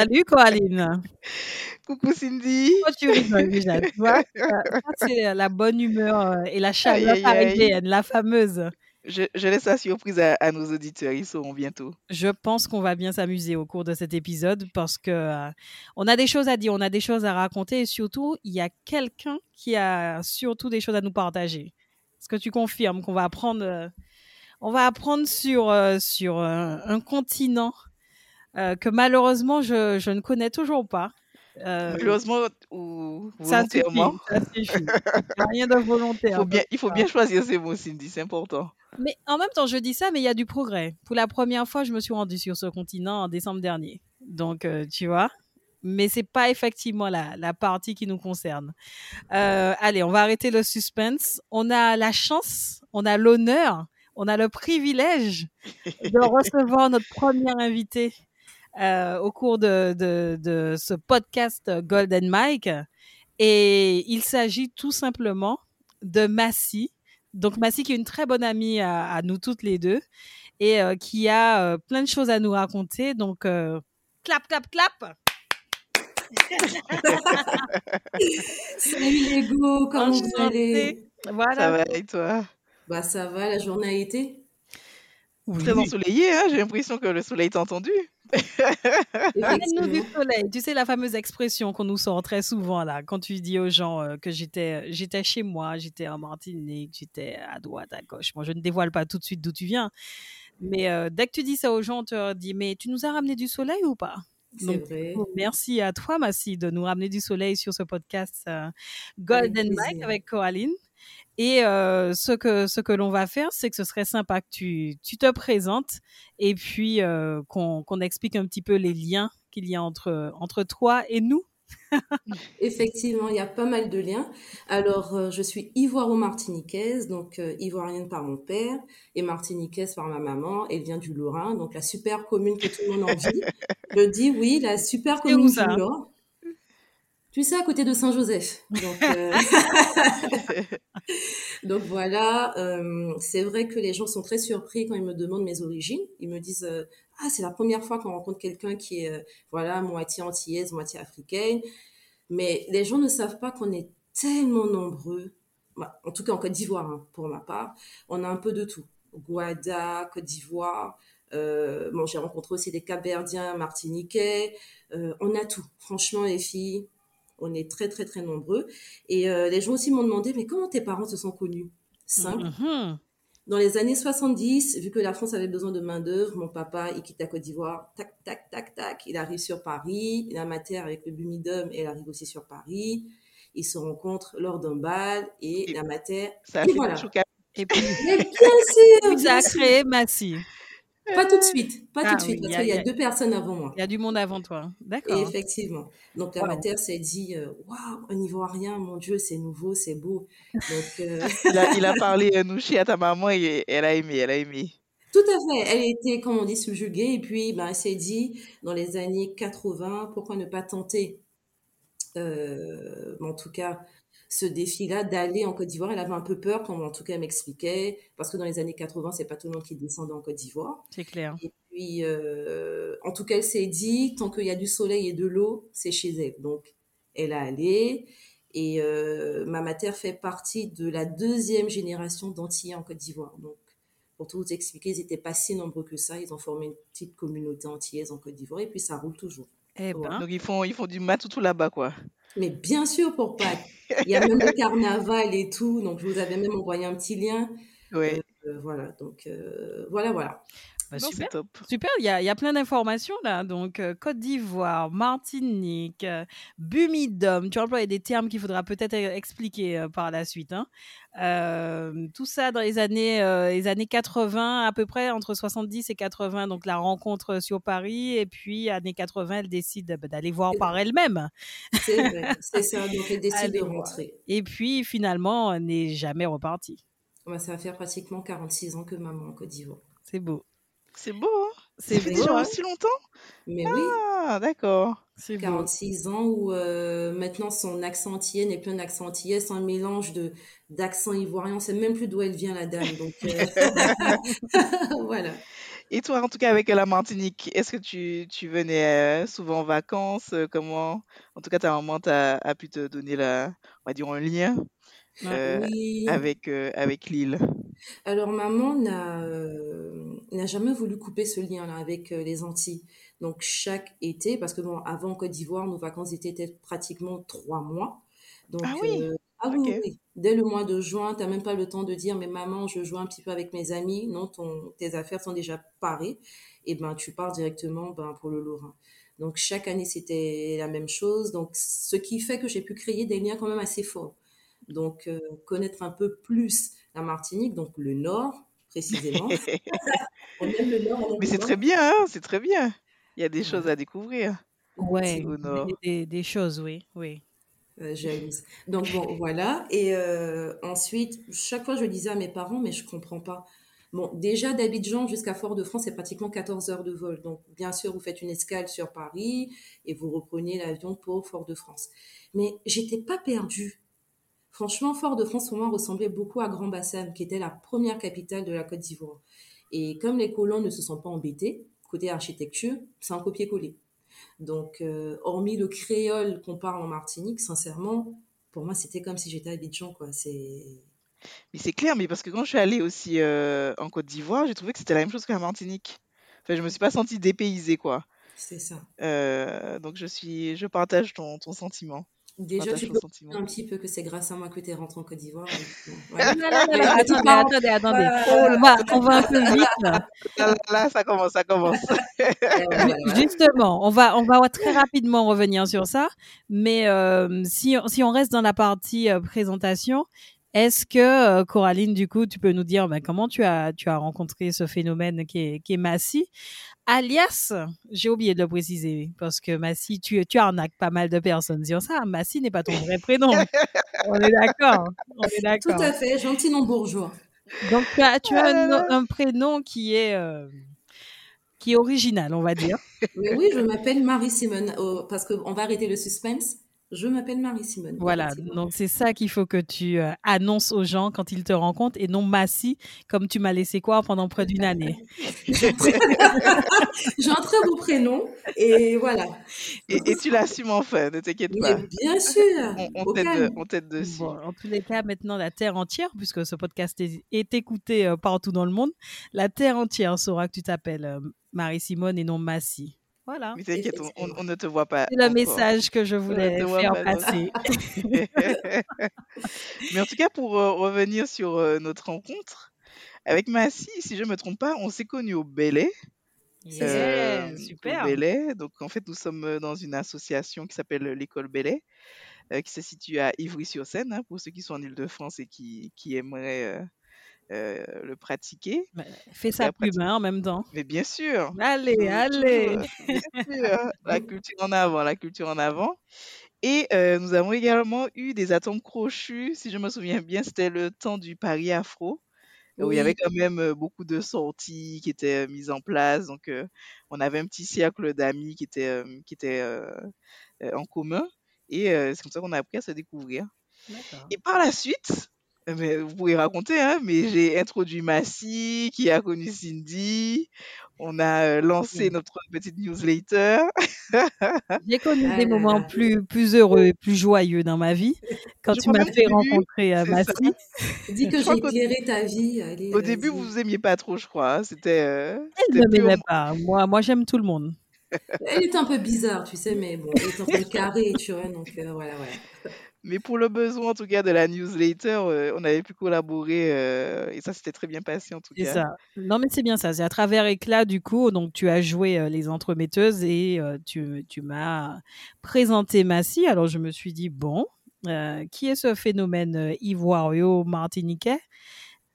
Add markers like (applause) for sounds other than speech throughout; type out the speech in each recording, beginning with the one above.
Salut Coraline (laughs) Coucou Cindy tu rigoles déjà, tu vois (laughs) Ça, ça, c'est la bonne humeur euh, et la chaleur Aïe, aïe, aïe. la fameuse. je, je laisse la surprise à, à nos auditeurs, ils sauront bientôt. Je pense qu'on va bien s'amuser au cours de cet épisode parce que euh, on a des choses à dire, on a des choses à raconter et surtout, il y a quelqu'un qui a surtout des choses à nous partager. Est-ce que tu confirmes qu'on va apprendre, euh, on va apprendre sur, euh, sur un continent euh, que malheureusement je, je ne connais toujours pas. Euh, Malheureusement ou ça suffit, volontairement, ça suffit. Il y a rien de il volontaire. faut bien, il faut bien choisir ses mots Cindy, c'est important. Mais en même temps, je dis ça, mais il y a du progrès. Pour la première fois, je me suis rendue sur ce continent en décembre dernier. Donc, euh, tu vois. Mais c'est pas effectivement la, la partie qui nous concerne. Euh, allez, on va arrêter le suspense. On a la chance, on a l'honneur, on a le privilège de (laughs) recevoir notre première invitée euh, au cours de, de, de ce podcast Golden Mike. Et il s'agit tout simplement de Massy. Donc Massy qui est une très bonne amie à, à nous toutes les deux et euh, qui a euh, plein de choses à nous raconter. Donc euh, clap, clap, clap. (laughs) Salut les go, comment vous allez? Ça Voilà. va et toi? Bah ça va, la journée a été? Oui. Très ensoleillé, hein j'ai l'impression que le soleil t'a entendu. (laughs) Amène-nous du soleil. Tu sais la fameuse expression qu'on nous sort très souvent là, quand tu dis aux gens euh, que j'étais, j'étais chez moi, j'étais en Martinique, j'étais à droite, à gauche. Moi, je ne dévoile pas tout de suite d'où tu viens, mais euh, dès que tu dis ça aux gens, on te dit mais tu nous as ramené du soleil ou pas? C'est Donc, vrai. Merci à toi, Massy, de nous ramener du soleil sur ce podcast euh, Golden Mike avec Coraline. Et euh, ce que, ce que l'on va faire, c'est que ce serait sympa que tu, tu te présentes et puis euh, qu'on explique un petit peu les liens qu'il y a entre, entre toi et nous. (laughs) Effectivement, il y a pas mal de liens. Alors, euh, je suis ivoiro-martiniquaise, donc euh, ivoirienne par mon père et martiniquaise par ma maman. Elle vient du Lorrain, donc la super commune que tout le monde envie. (laughs) Je dis oui, la super commune du Nord. Tu sais, à côté de Saint-Joseph. Donc, euh, (laughs) Donc voilà, euh, c'est vrai que les gens sont très surpris quand ils me demandent mes origines. Ils me disent euh, ah c'est la première fois qu'on rencontre quelqu'un qui est euh, voilà moitié antillaise, moitié africaine. Mais les gens ne savent pas qu'on est tellement nombreux. Bah, en tout cas en Côte d'Ivoire hein, pour ma part, on a un peu de tout. Guada, Côte d'Ivoire. Euh, bon, j'ai rencontré aussi des Capverdiens, Martiniquais. Euh, on a tout. Franchement, les filles, on est très très très nombreux. Et euh, les gens aussi m'ont demandé, mais comment tes parents se sont connus? Simple. Mhm. Dans les années 70, vu que la France avait besoin de main-d'œuvre, mon papa, il quitte la Côte d'Ivoire, tac, tac, tac, tac, il arrive sur Paris, il a ma terre avec le Bumidum, elle arrive aussi sur Paris. Ils se rencontrent lors d'un bal et Et la matière. Ça a Et fait voilà. Et puis, Mais bien sûr, (laughs) bien sûr. créé Massy. Pas tout de suite, pas Ah tout de suite, oui, parce qu'il y y a deux personnes avant moi. Il y a du monde avant toi. Et D'accord. effectivement. Donc la matière s'est dit, euh, waouh, un Ivoirien, mon Dieu, c'est nouveau, c'est beau. Donc euh, (laughs) il, a, il a parlé euh, Nouchi à ta maman et elle a aimé, elle a aimé. Tout à fait. Elle était, comme on dit, subjuguée. Et puis, ben, elle s'est dit, dans les années 80, pourquoi ne pas tenter, euh, en tout cas, ce défi-là d'aller en Côte d'Ivoire. Elle avait un peu peur, comme en tout cas elle m'expliquait, parce que dans les années 80, c'est pas tout le monde qui descendait en Côte d'Ivoire. C'est clair. Et puis, euh, en tout cas, elle s'est dit, tant qu'il y a du soleil et de l'eau, c'est chez elle. Donc, elle a allé. Et euh, ma mater fait partie de la deuxième génération d'Antillais en Côte d'Ivoire. Donc, pour tout vous expliquer, ils n'étaient pas si nombreux que ça. Ils ont formé une petite communauté antillaise en Côte d'Ivoire. Et puis, ça roule toujours. Eh ben, Donc ils font, ils font du matoutou là-bas, quoi. Mais bien sûr, pour Pâques. Il y a même le carnaval et tout. Donc, je vous avais même envoyé un petit lien. Ouais. Euh, voilà. Donc, euh, voilà, voilà. Bah, Non, super. top. Super, il y a, il y a plein d'informations là. Donc, euh, Côte d'Ivoire, Martinique, euh, Bumidum. Tu emploies des termes qu'il faudra peut-être euh, expliquer euh, par la suite. hein. Euh, tout ça dans les années, euh, les années 80, à peu près entre 70 et 80. Donc, la rencontre sur Paris. Et puis, années 80, elle décide bah, d'aller voir par elle-même. C'est vrai, (laughs) c'est ça. Donc, elle décide Allez de voir. rentrer. Et puis, finalement, elle n'est jamais repartie. Bah, ça va faire pratiquement 46 ans que maman en Côte d'Ivoire. C'est beau. C'est beau, hein C'est Ça fait beau, déjà hein. aussi longtemps Mais oui, Ah, d'accord. C'est beau. 46 ans où euh, maintenant son accent antillais n'est plus un accent antillais, c'est un mélange de d'accent ivoirien. On sait même plus d'où elle vient la dame. Donc euh, (laughs) (laughs) voilà. Et toi, en tout cas, avec la Martinique, est-ce que tu, tu venais euh, souvent en vacances Comment En tout cas, ta maman t'a, a pu te donner la, on va dire, un lien euh, Oui. avec, euh, avec l'île? Alors maman n'a euh, n'a jamais voulu couper ce lien-là avec euh, les Antilles. Donc chaque été, parce que bon, avant Côte d'Ivoire, nos vacances étaient pratiquement trois mois. Donc Ah oui, euh, ah oui, oui. Dès le mois de juin, t'as même pas le temps de dire, mais maman, je joue un petit peu avec mes amis. Non, ton, tes affaires sont déjà parées. Et ben, tu pars directement ben, pour le Lorrain. Donc chaque année, c'était la même chose. Donc ce qui fait que j'ai pu créer des liens quand même assez forts. Donc euh, connaître un peu plus la Martinique, donc le Nord précisément. (laughs) On aime le Nord, on aime Mais c'est très bien, hein, c'est très bien. Il y a des choses à découvrir Ouais, au nord. des, choses, oui, oui. Euh. Donc bon, voilà. Et euh, ensuite, chaque fois, je disais à mes parents, mais je comprends pas. Bon, déjà d'Abidjan jusqu'à Fort-de-France, c'est pratiquement 14 heures de vol. Donc, bien sûr, vous faites une escale sur Paris et vous reprenez l'avion pour Fort-de-France. Mais j'étais pas perdue. Franchement, Fort-de-France, pour moi, ressemblait beaucoup à Grand-Bassam, qui était la première capitale de la Côte d'Ivoire. Et comme les colons ne se sont pas embêtés, côté architecture, c'est un copier-coller. Donc, euh, hormis le créole qu'on parle en Martinique, sincèrement, pour moi, c'était comme si j'étais à Abidjan, quoi. C'est... Mais c'est clair, mais parce que quand je suis allée aussi euh, en Côte d'Ivoire, j'ai trouvé que c'était la même chose la Martinique. Enfin, je me suis pas sentie dépaysée, quoi. C'est ça. Euh, donc je suis, je partage ton, ton sentiment. Déjà, tu peux sentiment. un petit peu que c'est grâce à moi que tu es rentré en Côte d'Ivoire. attendez, attendez, attendez. On va, on va un peu vite là. Ça commence, ça commence. (laughs) Justement, on va, on va très rapidement revenir sur ça. Mais euh, si, si on reste dans la partie euh, présentation, est-ce que euh, Coraline, du coup, tu peux nous dire ben, comment tu as, tu as rencontré ce phénomène qui est, qui est Massy Alias, j'ai oublié de le préciser, parce que Massy, tu, tu arnaques pas mal de personnes sur ça. Massy n'est pas ton vrai prénom. (laughs) On est d'accord. On est Tout d'accord. à fait, gentil non bourgeois. Donc, tu as, tu as là un, prénom qui est, euh, qui est original, on va dire. Mais oui, je m'appelle Marie-Simone, oh, parce qu'on va arrêter le suspense. Je m'appelle Marie-Simone. Voilà, donc c'est ça qu'il faut que tu euh, annonces aux gens quand ils te rencontrent et non Massy, comme tu m'as laissé croire pendant près d'une année. (laughs) J'ai un très- j'ai (laughs) un très beau prénom, et voilà. Et, et tu l'assumes enfin, ne t'inquiète Mais pas. bien sûr, On, on t'aide, calme. on t'aide dessus. Bon, en tous les cas, maintenant, la Terre entière, puisque ce podcast est, est écouté euh, partout dans le monde, la Terre entière saura que tu t'appelles euh, Marie-Simone et non Massy. Voilà. Mais t'inquiète, on, ne te voit pas C'est le encore. message que je voulais faire pas passer. (laughs) Mais en tout cas, pour euh, revenir sur euh, notre rencontre, avec Massy, si je ne me trompe pas, on s'est connus au Belay. C'est Yeah, euh, au super. Belay. Donc, en fait, nous sommes euh, dans une association qui s'appelle l'École Belay, euh, qui se situe à Ivry-sur-Seine, hein, pour ceux qui sont en Ile-de-France et qui, qui aimeraient euh, le pratiquer. Bah, Fais pub pratique. hein, en même temps. Mais bien sûr, Allez, allez. bien sûr, (laughs) la culture en avant, la culture en avant. Et euh, nous avons également eu des atomes crochus, si je me souviens bien, c'était le temps du Paris Afro, où il y avait quand même euh, beaucoup de sorties qui étaient mises en place. Donc, euh, on avait un petit cercle d'amis qui était, qui était en commun. Et c'est comme ça qu'on a appris à se découvrir. Et par la suite, mais vous pouvez raconter, hein, mais j'ai introduit Massy, qui a connu Cindy. On a euh, lancé notre petite newsletter. (laughs) J'ai connu Ah des là moments plus, plus heureux et plus joyeux dans ma vie (laughs) quand Je tu m'as fait début, rencontrer euh, ça. Massy. dis (laughs) que j'ai éclairé ta vie. Allez, au début, vous vous aimiez pas trop, je crois. hein. C'était euh, Elle ne m'aimait pas. Moi, moi j'aime tout le monde. Elle est un peu bizarre, tu sais, mais bon, elle est un peu carrée, tu vois, donc euh, voilà, voilà. Mais pour le besoin, en tout cas, de la newsletter, euh, on avait pu collaborer euh, et ça s'était très bien passé, en tout C'est cas. ça. Non, mais c'est bien ça. C'est à travers Éclat, du coup. Donc, tu as joué euh, les entremetteuses et tu, tu m'as présenté Massy. Alors, je me suis dit, bon, qui est ce phénomène ivoirio-martiniquais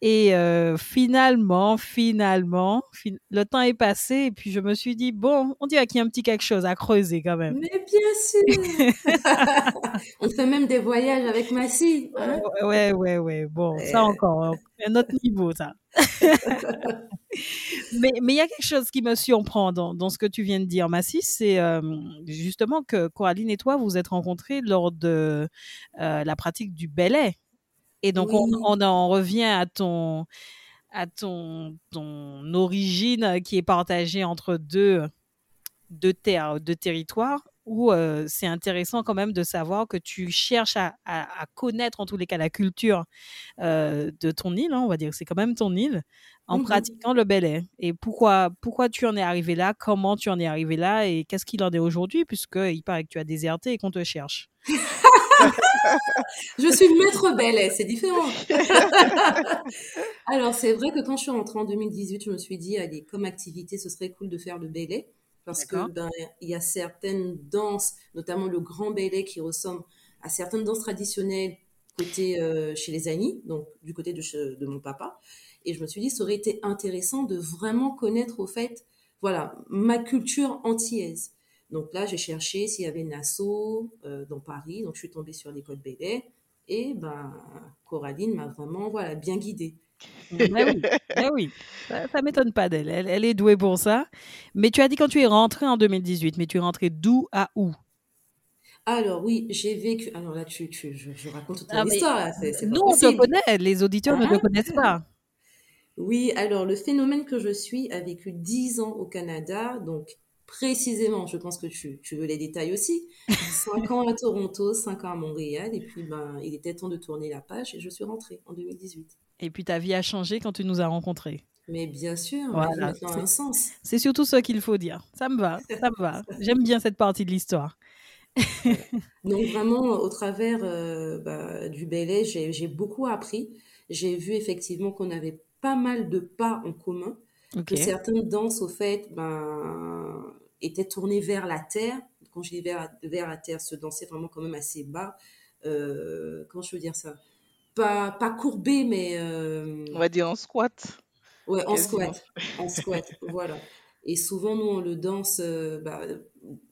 Et euh, finalement, finalement, fin- le temps est passé et puis je me suis dit, bon, on dirait qu'il y a un petit quelque chose à creuser quand même. Mais bien sûr (laughs) On fait même des voyages avec Massy. Hein Ouais, ouais, ouais. Bon, ça encore, hein, un autre niveau, ça. (laughs) mais mais il y a quelque chose qui me surprend dans, dans ce que tu viens de dire, Massy, c'est euh, justement que Coraline et toi, vous vous êtes rencontrés lors de euh, la pratique du ballet. Et donc, on, Oui. on en revient à ton à ton, ton origine qui est partagée entre deux, deux terres, deux territoires, où euh, c'est intéressant quand même de savoir que tu cherches à, à- à connaître en tous les cas la culture euh, de ton île, hein, on va dire que c'est quand même ton île, en Mhm. pratiquant le ballet. Et pourquoi, pourquoi tu en es arrivé là, comment tu en es arrivé là? Et qu'est-ce qu'il en est aujourd'hui, puisqu'il paraît que tu as déserté et qu'on te cherche. (laughs) (laughs) Je suis le maître Bellet, c'est différent. (laughs) Alors, c'est vrai que quand je suis rentrée en 2018, je me suis dit, allez, comme activité, ce serait cool de faire le Bellet. Parce que ben, il y a certaines danses, notamment le grand Bellet, qui ressemble à certaines danses traditionnelles côté euh, chez les Anis, donc du côté de, de mon papa. Et je me suis dit, ça aurait été intéressant de vraiment connaître, au fait, voilà, ma culture antillaise. Donc là, j'ai cherché s'il y avait une asso euh, dans Paris. Donc, je suis tombée sur l'école Bellet. Et ben, Coraline m'a vraiment voilà, bien guidée. Mais oui, oui. ça, ça m'étonne pas d'elle. Elle, elle est douée pour ça. Mais tu as dit quand tu es rentrée en 2018, mais tu es rentrée d'où à où? Alors oui, j'ai vécu. Alors là, tu, tu, je, je raconte toute Ah, mon mais histoire. là, C'est, c'est pas Nous, on te connaît, les auditeurs ne te Ah. connaissent pas. Oui, alors le phénomène que je suis a vécu 10 ans au Canada, donc précisément, je pense que tu, tu veux les détails aussi. 5 ans à Toronto, 5 ans à Montréal, et puis ben, il était temps de tourner la page et je suis rentrée en 2018. Et puis ta vie a changé quand tu nous as rencontrés. Mais bien sûr, Voilà, un sens. C'est surtout ce qu'il faut dire. Ça me va, ça me va. J'aime bien cette partie de l'histoire. Donc vraiment, au travers euh, bah, du ballet, j'ai beaucoup appris. J'ai vu effectivement qu'on avait pas mal de pas en commun, Que certaines danses, au fait, ben, étaient tournées vers la terre. Quand je dis vers, vers la terre, se danser vraiment quand même assez bas. Euh, comment je veux dire ça? Pas, pas courbé, mais euh, On va dire en squat. Ouais, en squat. En squat, (laughs) voilà. Et souvent, nous, on le danse, euh, bah,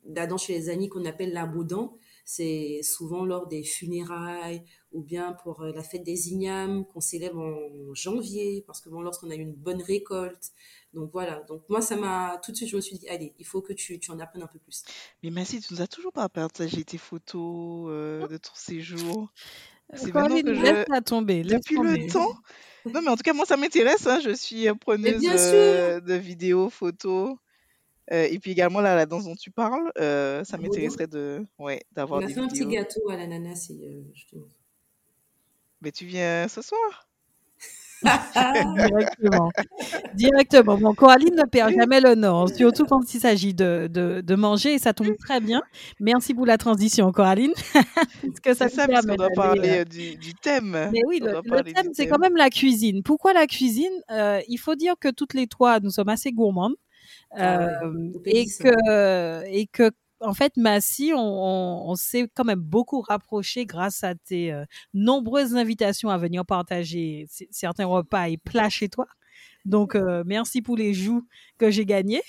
la danse chez les amis qu'on appelle l'aboudan. C'est souvent lors des funérailles ou bien pour euh, la fête des ignames qu'on célèbre en janvier parce que bon, lorsqu'on a eu une bonne récolte. Donc voilà. Donc moi, ça m'a tout de suite, je me suis dit, allez, il faut que tu, tu en apprennes un peu plus. Mais Massy, tu nous as toujours pas partagé tes photos euh, de ton séjour. C'est Coraline, maintenant que laisse je... la tomber. laisse Depuis tomber. le temps. Non, mais en tout cas, moi, ça m'intéresse. hein. Je suis euh, preneuse bien euh, de vidéos, photos. Euh, et puis également, là, la danse dont tu parles, euh, ça m'intéresserait de, ouais, On d'avoir a des fait un petit gâteau à l'ananas et euh, je te montre. Mais tu viens ce soir (laughs) Directement. Directement. Bon, Coraline ne perd jamais le nord, surtout quand il s'agit de, de, de manger, et ça tombe très bien. Merci pour la transition, Coraline. (laughs) Parce que ça ça, permet puisqu'on doit parler du, du thème. Mais oui, On le, le thème, c'est quand même la cuisine. Pourquoi la cuisine? Euh, Il faut dire que toutes les trois, nous sommes assez gourmandes. Ah Euh, et, que, et que, en fait, Massy, on, on, on s'est quand même beaucoup rapproché grâce à tes euh, nombreuses invitations à venir partager certains repas et plats chez toi. Donc, euh, merci pour les joues que j'ai gagnés.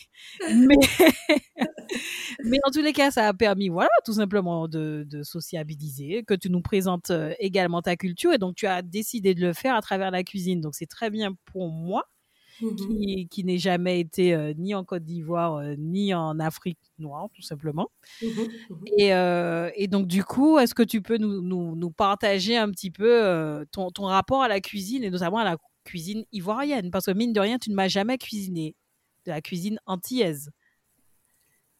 Mais, (laughs) mais en tous les cas, ça a permis, voilà, tout simplement de, de sociabiliser, que tu nous présentes également ta culture. Et donc, tu as décidé de le faire à travers la cuisine. Donc, c'est très bien pour moi Mhm. qui, qui n'ai jamais été euh, ni en Côte d'Ivoire, euh, ni en Afrique noire, tout simplement. Mhm. Et, euh, et donc, du coup, est-ce que tu peux nous, nous, nous partager un petit peu ton, ton rapport à la cuisine, et notamment à la cuisine ivoirienne? Parce que, mine de rien, tu ne m'as jamais cuisiné de la cuisine antillaise.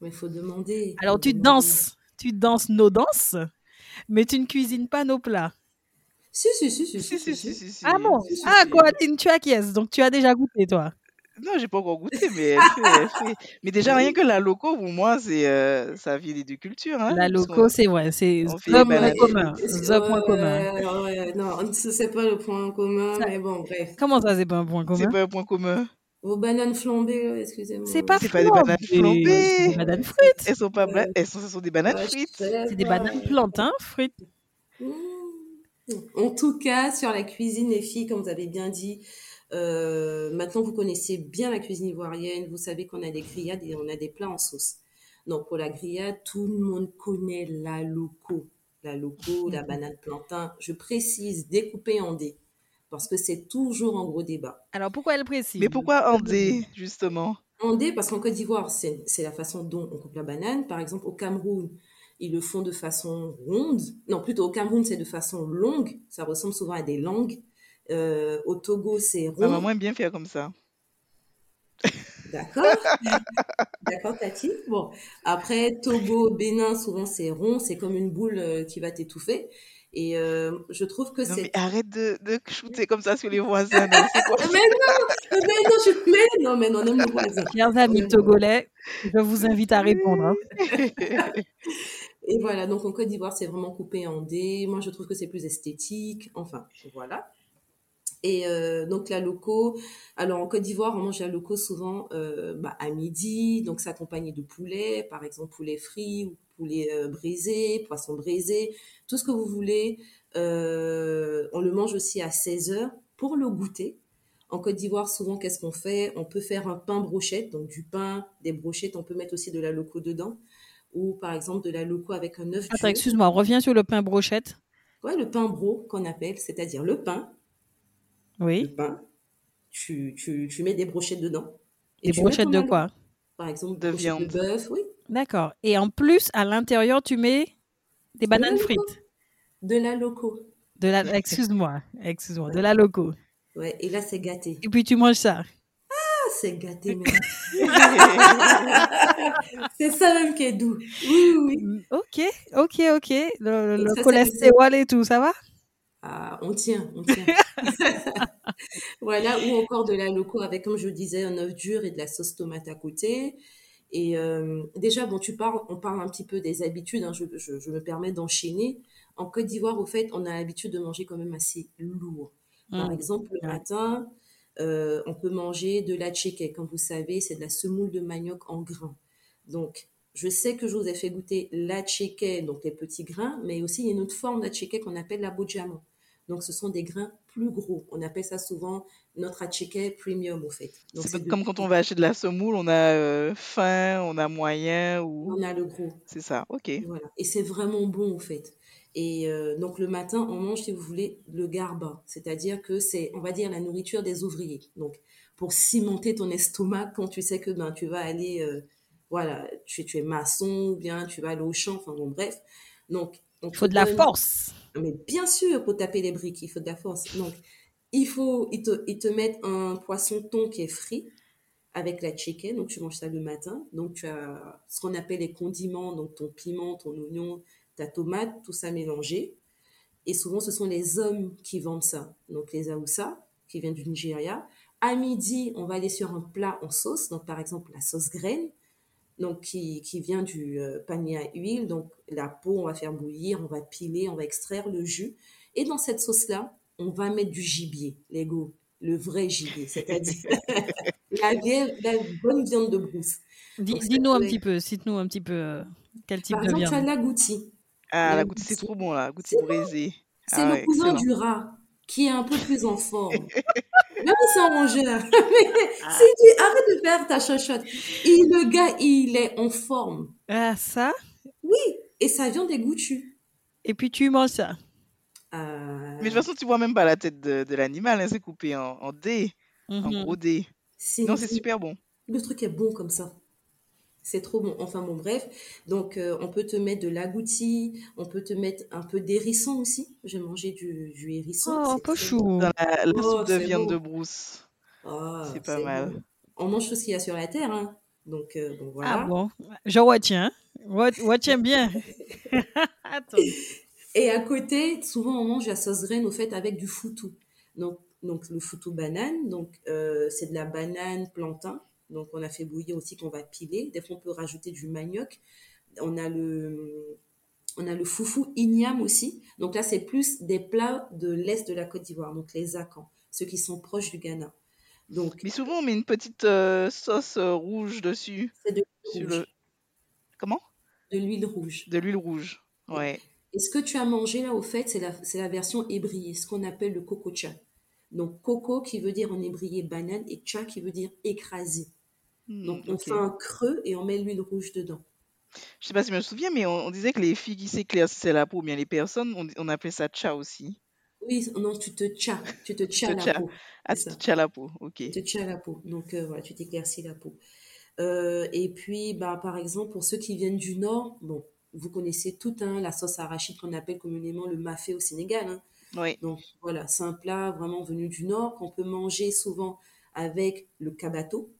Mais il faut demander. Alors, tu demander. danses, tu danses nos danses, mais tu ne cuisines pas nos plats. Si, si, si, si, Si, si, si, si, si. Ah bon? Si, si, Ah, si. Coaline, tu acquiesces, donc tu as déjà goûté, toi. Non, j'ai pas encore goûté, (laughs) mais elle fait, elle fait. Mais déjà, rien que la loco, pour moi, c'est, euh, ça vient des deux cultures. Hein, La loco, c'est ouais, c'est les point commun. The point commun. Ouais, non, ce- c'est pas le point commun, Ça- mais bon, bref. Comment ça, c'est pas un point C'est commun? pas un point commun. Vos bananes flambées, excusez-moi. C'est pas C'est pas des bananes flambé, flambées. C'est des bananes frites. Elles sont pas bla- Ouais. elles sont, ce sont des bananes frites. C'est des bananes plantains frites. Mmh. En tout cas, sur la cuisine, les filles, comme vous avez bien dit, euh, maintenant vous connaissez bien la cuisine ivoirienne, vous savez qu'on a des grillades et on a des plats en sauce. Donc pour la grillade, tout le monde connaît la loco. La loco, la banane plantain, je précise, découpée en dés, parce que c'est toujours en gros débat. Alors pourquoi elle précise? Mais pourquoi Andé, justement? En dés, parce qu'en Côte d'Ivoire, c'est c'est la façon dont on coupe la banane. Par exemple, au Cameroun, ils le font de façon ronde. Non, plutôt au Cameroun, c'est de façon longue. Ça ressemble souvent à des langues. Euh, au Togo, c'est Ma rond. maman aime bien faire comme ça. D'accord. (laughs) D'accord, Tati. Bon. Après, Togo, Bénin, souvent, c'est rond. C'est comme une boule euh, qui va t'étouffer. Et euh, je trouve que c'est... arrête de, de shooter comme ça sur les voisins. non, quoi (laughs) Mais non, mais non, je... mais non, mais non, non, mon voisin. Chers amis togolais, je vous invite à répondre. hein. (laughs) Et voilà, donc en Côte d'Ivoire, c'est vraiment coupé en dés. Moi, je trouve que c'est plus esthétique. Enfin, voilà. Et euh, donc la loco, alors en Côte d'Ivoire, on mange la loco souvent euh, bah, à midi, donc c'est accompagné de poulet, par exemple poulet frit ou poulet euh, braisé, poisson braisé, tout ce que vous voulez. On le mange aussi à 16 heures pour le goûter. En Côte d'Ivoire, souvent, qu'est-ce qu'on fait? On peut faire un pain brochette, donc du pain, des brochettes, on peut mettre aussi de la loco dedans ou par exemple de la loco avec un œuf Attends, excuse-moi, on revient sur le pain brochette. Ouais, le pain bro qu'on appelle, c'est-à-dire le pain, le Oui. pain, tu, tu, tu mets des brochettes dedans. Des tu mets brochettes de quoi? Par exemple, De viande. de bœuf, oui. D'accord. Et en plus, à l'intérieur, tu mets des bananes frites. De la loco. De la, (laughs) excuse-moi, excuse-moi, de la loco. Ouais, et là, c'est gâté. Et puis tu manges ça. C'est gâté, même. (laughs) c'est ça même qui est doux. Oui, oui, oui. Ok, ok, ok. Le, le- cholestérol et tout, ça va? Ah, on tient, on tient. (laughs) voilà, ou encore de la loco avec, comme je disais, un œuf dur et de la sauce tomate à côté. Et euh, déjà, bon, tu parles, on parle un petit peu des habitudes. hein, je, je- je me permets d'enchaîner. En Côte d'Ivoire, au fait, on a l'habitude de manger quand même assez lourd. Par Mm. exemple, le matin, euh, on peut manger de la. Comme vous savez, c'est de la semoule de manioc en grains. Donc, je sais que je vous ai fait goûter la donc les petits grains, mais aussi il y a une autre forme de qu'on appelle la bojamo. Donc, ce sont des grains plus gros. On appelle ça souvent notre atchéké premium, au fait. C'est de- comme quand on va acheter de la semoule, on a euh, fin, on a moyen ou. On a le gros. C'est ça, ok. Voilà. Et c'est vraiment bon, au fait. Et euh, donc, le matin, on mange, si vous voulez, le garba. C'est-à-dire que c'est, on va dire, la nourriture des ouvriers. Donc, pour cimenter ton estomac quand tu sais que ben, tu vas aller, euh, voilà, tu, tu es maçon ou bien tu vas aller au champ, enfin bon, bref. Donc, on Il faut de la force. Mais bien sûr, pour taper les briques, il faut de la force. Donc, il faut, ils te, ils te mettent un poisson thon qui est frit avec la chicken. Donc, tu manges ça le matin. Donc, tu as ce qu'on appelle les condiments, donc ton piment, ton oignon, ta tomate, tout ça mélangé. Et souvent, ce sont les hommes qui vendent ça. Donc, les Aoussa, qui viennent du Nigeria. À midi, on va aller sur un plat en sauce. Donc, par exemple, la sauce graine, donc qui, qui vient du euh, panier à huile. Donc, la peau, on va faire bouillir, on va piler, on va extraire le jus. Et dans cette sauce-là, on va mettre du gibier, Lego, le vrai gibier, c'est-à-dire (laughs) la, vieille- la bonne viande de brousse. Dis-nous un petit peu, cite-nous un petit peu euh, quel type Par de exemple, tu as viande. l'agouti. Ah, La goutte, c'est trop bon là, goutte braisé. C'est Ah le ouais, cousin du rat qui est un peu plus en forme. (laughs) Même sans (laughs) rongeur. Mais tu arrête de faire ta chochotte. Et le gars, il est en forme. Ah, ça? Oui, et sa viande est goûtue. Et puis tu manges ça? Euh, Mais de toute façon, tu vois même pas la tête de, de l'animal, hein, c'est coupé en, en dés, en Mhm. gros dés. c'est- Non, c'est super bon. Le truc est bon comme ça. C'est trop bon. Enfin bon, bref. Donc, euh, on peut te mettre de l'agouti, on peut te mettre un peu d'hérisson aussi. J'ai mangé du, du hérisson. Oh, pas très chou. bon. Dans la, la Oh, soupe de viande bon. de brousse. Ah, C'est pas mal. bon. On mange tout ce qu'il y a sur la terre. Hein. Donc, euh, bon, voilà. Ah bon? Je retiens. Re- Retiens bien. (laughs) (laughs) Attends. Et à côté, souvent, on mange la sauce graine au fait avec du foutou. Donc, donc le foutou banane. Donc euh, c'est de la banane plantain. Donc on a fait bouillir aussi qu'on va piler. Des fois on peut rajouter du manioc. On a le on a le foufou igname aussi. Donc là c'est plus des plats de l'est de la Côte d'Ivoire, donc les akans, ceux qui sont proches du Ghana. Donc Mais souvent, on met une petite euh, sauce euh, rouge dessus. c'est de l'huile rouge. le... Comment? De l'huile rouge. De l'huile rouge. Ouais. Et ce que tu as mangé là, au fait, c'est la, la version ébriée, ce qu'on appelle le coco cha. Donc coco qui veut dire en ébrié banane et cha qui veut dire écrasé. Hmm, Donc on fait un creux et on met l'huile rouge dedans. Je sais pas si je me souviens, mais on, on disait que les filles qui s'éclaircissaient la peau, ou bien les personnes, on, on appelait ça tcha aussi. Oui, non, tu te tchas, tu te tchas te la tchas. peau. Ah, tu te tcha la peau, ok. Tu te tchas la peau. Donc euh, voilà, tu t'éclaircis la peau. Euh, et puis, bah, par exemple, pour ceux qui viennent du Nord, bon, vous connaissez tout, hein, la sauce arachide qu'on appelle communément le mafé au Sénégal. hein. Oui, Donc voilà, c'est un plat vraiment venu du Nord qu'on peut manger souvent avec le cabato.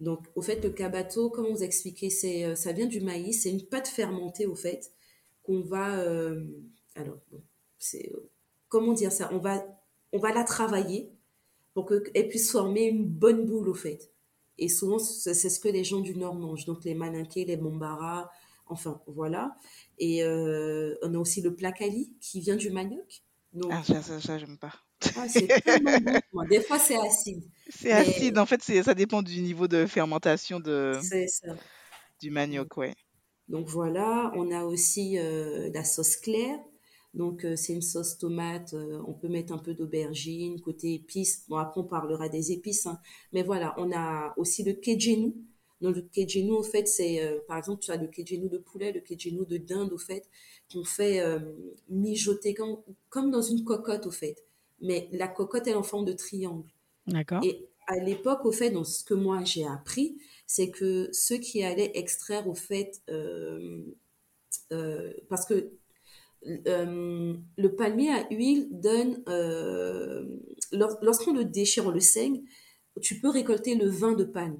Donc au fait, le cabato, comment vous expliquer, c'est, euh, ça vient du maïs, c'est une pâte fermentée au fait qu'on va, euh, alors euh, comment dire ça, on va, on va la travailler pour qu'elle puisse former une bonne boule au fait. Et souvent, c'est ce que les gens du Nord mangent, donc les malinqués, les mombaras, enfin voilà. Et on a aussi le placali qui vient du manioc. Donc, ah, ça, ça, ça, j'aime pas. ah, c'est bon. Des fois, c'est acide. C'est Mais- acide, en fait, ça dépend du niveau de fermentation de, ça. du manioc, ouais. Donc voilà, on a aussi euh, la sauce claire. Donc euh, c'est une sauce tomate. euh, on peut mettre un peu d'aubergine, côté épices. Bon, après, on parlera des épices. hein. Mais voilà, on a aussi le kejenu. Donc le kejenu, au fait, c'est, par exemple, tu as le kejenu de poulet, le kejenu de dinde, au fait, qu'on fait euh, mijoter comme, comme dans une cocotte, au fait. Mais la cocotte, elle est en forme de triangle. D'accord. Et à l'époque, au fait, dans ce que moi j'ai appris, c'est que ceux qui allaient extraire, au fait, euh, euh, parce que le palmier à huile donne, lors- lorsqu'on le déchire, on le saigne, tu peux récolter le vin de palme,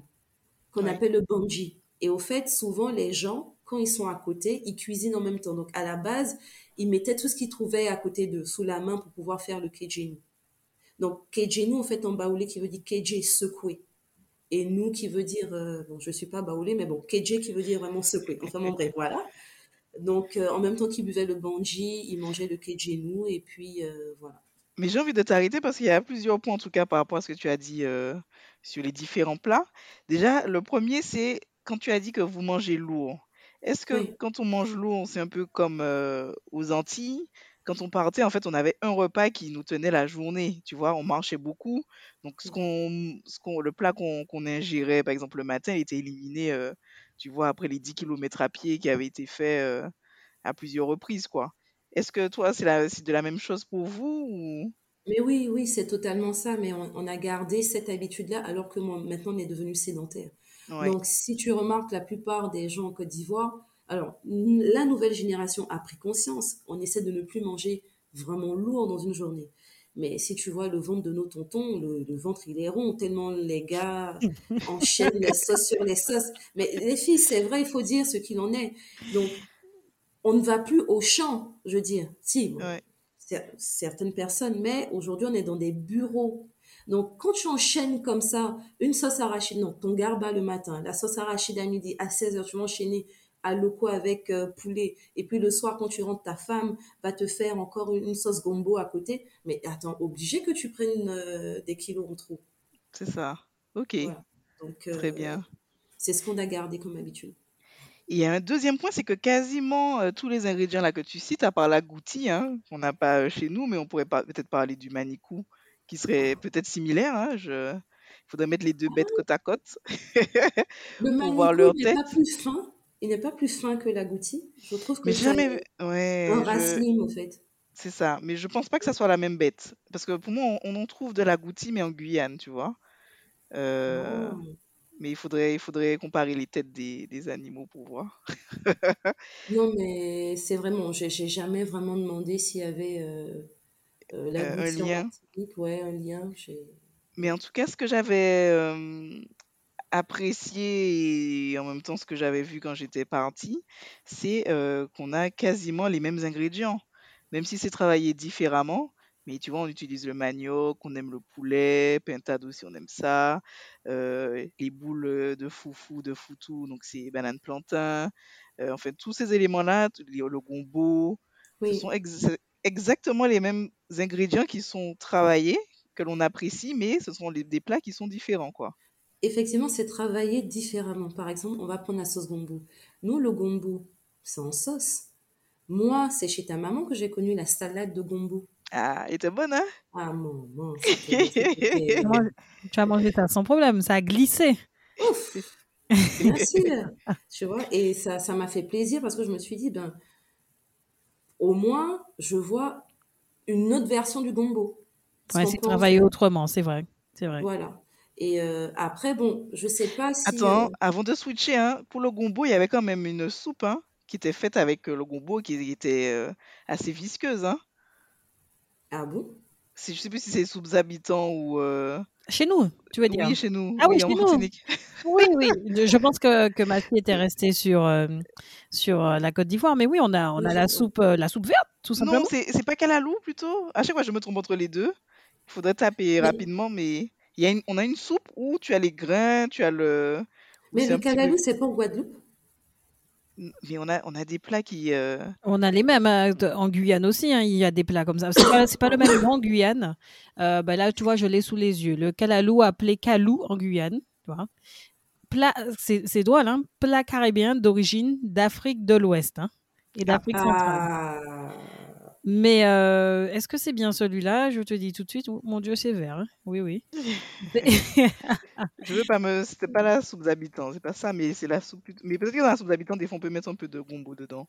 qu'on Ouais. appelle le banji. Et au fait, souvent, les gens, quand ils sont à côté, ils cuisinent en même temps. Donc, à la base, ils mettaient tout ce qu'ils trouvaient à côté d'eux, sous la main, pour pouvoir faire le kejenu. Donc, kejenu, en fait, en baoulé, qui veut dire keje, secouer. Et nous, qui veut dire, euh, bon, je suis pas baoulé, mais bon, keje, qui veut dire vraiment secouer. Enfin, bon, bref, voilà. Donc, euh, en même temps qu'ils buvaient le banji, ils mangeaient le kejenu, et puis, euh, voilà. Mais j'ai envie de t'arrêter parce qu'il y a plusieurs points, en tout cas, par rapport à ce que tu as dit sur les différents plats. Déjà, le premier, c'est quand tu as dit que vous mangez lourd. Est-ce que Oui. quand on mange lourd, c'est un peu comme euh, aux Antilles? Quand on partait, en fait, on avait un repas qui nous tenait la journée. Tu vois, on marchait beaucoup. Donc, ce qu'on, ce qu'on, le plat qu'on qu'on ingérait, par exemple, le matin, il était éliminé, euh, tu vois, après les 10 kilomètres à pied qui avaient été faits euh, à plusieurs reprises, quoi. Est-ce que toi, c'est la, c'est de la même chose pour vous ou... Mais oui, oui, c'est totalement ça, mais on, on a gardé cette habitude-là, alors que moi, maintenant, on est devenu sédentaire. Ouais. Donc, si tu remarques, la plupart des gens en Côte d'Ivoire, alors, la nouvelle génération a pris conscience. On essaie de ne plus manger vraiment lourd dans une journée. Mais si tu vois le ventre de nos tontons, le, le ventre, il est rond, tellement les gars (laughs) enchaînent les sauces sur les sauces. Mais les filles, c'est vrai, il faut dire ce qu'il en est. Donc, on ne va plus au champ, je veux dire. Si, bon, Ouais. cer- certaines personnes, mais aujourd'hui, on est dans des bureaux. Donc, quand tu enchaînes comme ça, une sauce arachide, non, ton garba le matin, la sauce arachide à midi, à 16h, tu vas enchaîner à loco avec euh, poulet. Et puis le soir, quand tu rentres, ta femme va te faire encore une, une sauce gombo à côté. Mais attends, obligé que tu prennes euh, des kilos en trop. C'est ça. Ok, Voilà. Donc, très euh, bien. c'est ce qu'on a gardé comme habitude. Et il y a un deuxième point, c'est que quasiment tous les ingrédients là que tu cites, à part l'agouti, hein, qu'on n'a pas chez nous, mais on pourrait peut-être parler du manicou, qui serait peut-être similaire. Hein, je... Il faudrait mettre les deux bêtes côte à côte Le (laughs) pour voir leur n'est tête. pas plus fin. Il n'est pas plus fin que l'agouti. Je trouve que Mais jamais... Ouais, un je... racine, en fait. c'est ça. Mais je pense pas que ça soit la même bête. Parce que pour moi, on, on en trouve de l'agouti, mais en Guyane, tu vois. Euh, Oh. Mais il faudrait, il faudrait comparer les têtes des, des animaux pour voir. (laughs) Non, mais c'est vraiment, j'ai j'ai jamais vraiment demandé s'il y avait euh, euh, Euh, un lien. Ouais, un lien. Mais en tout cas, ce que j'avais euh, apprécié et en même temps ce que j'avais vu quand j'étais partie, c'est euh, qu'on a quasiment les mêmes ingrédients. Même si c'est travaillé différemment, mais tu vois, on utilise le manioc, on aime le poulet, pintade aussi, on aime ça. Euh, les boules de foufou, de foutou, donc c'est banane plantain. Euh, en fait, tous ces éléments-là, le gombo, ce sont ex- exactement les mêmes ingrédients qui sont travaillés, que l'on apprécie, mais ce sont les- des plats qui sont différents, quoi. effectivement, c'est travaillé différemment. Par exemple, on va prendre la sauce gombo. Nous, le gombo, c'est en sauce. Moi, c'est chez ta maman que j'ai connu la salade de gombo. Ah, elle était bonne, hein? Ah, maman, c'était, c'était, (laughs) Tu as mangé- ça sans problème, ça a glissé. ouf, (laughs) bien sûr, tu vois. Et ça, ça m'a fait plaisir parce que je me suis dit, ben, au moins, je vois une autre version du gombo. Ouais, c'est pense- travaillé autrement, c'est vrai. C'est vrai. Voilà. Et euh, après, bon, je sais pas si. Attends, euh, avant de switcher, hein, pour le gombo, il y avait quand même une soupe hein, qui était faite avec euh, le gombo qui était euh, assez visqueuse. Hein. Ah bon? Je sais plus si c'est soupes habitants ou. euh, Chez nous, tu veux dire Oui, chez nous. Ah oui, chez nous. (laughs) Oui, oui. Je pense que, que ma fille était restée sur, euh, sur euh, la Côte d'Ivoire. Mais oui, on a, on a la soupe, euh, la soupe verte, tout simplement. Non, c'est c'est pas calalou plutôt? À chaque fois, je me trompe entre les deux. Il faudrait taper Mais- rapidement, mais il y a une, on a une soupe où tu as les grains, tu as le. Mais le petit peu- calalou, c'est pas en Guadeloupe? Mais on a, on a des plats qui. euh, On a les mêmes hein, en Guyane aussi. hein, il y a des plats comme ça. C'est pas, pas le même nom en Guyane. Euh, bah là, tu vois, je l'ai sous les yeux. Le calalou appelé calou en Guyane. Tu vois. Plat, c'est, drôle, hein, plat caribéen d'origine d'Afrique de l'Ouest hein, et d'Afrique centrale. Mais euh, est-ce que c'est bien celui-là? Je te dis tout de suite. Mon Dieu, c'est vert. hein. Oui, oui. (laughs) Je veux pas me. C'était pas la soupe d'habitants, c'est pas ça, mais c'est la soupe. Mais peut-être que dans la soupe d'habitants, des fois, on peut mettre un peu de gombo dedans.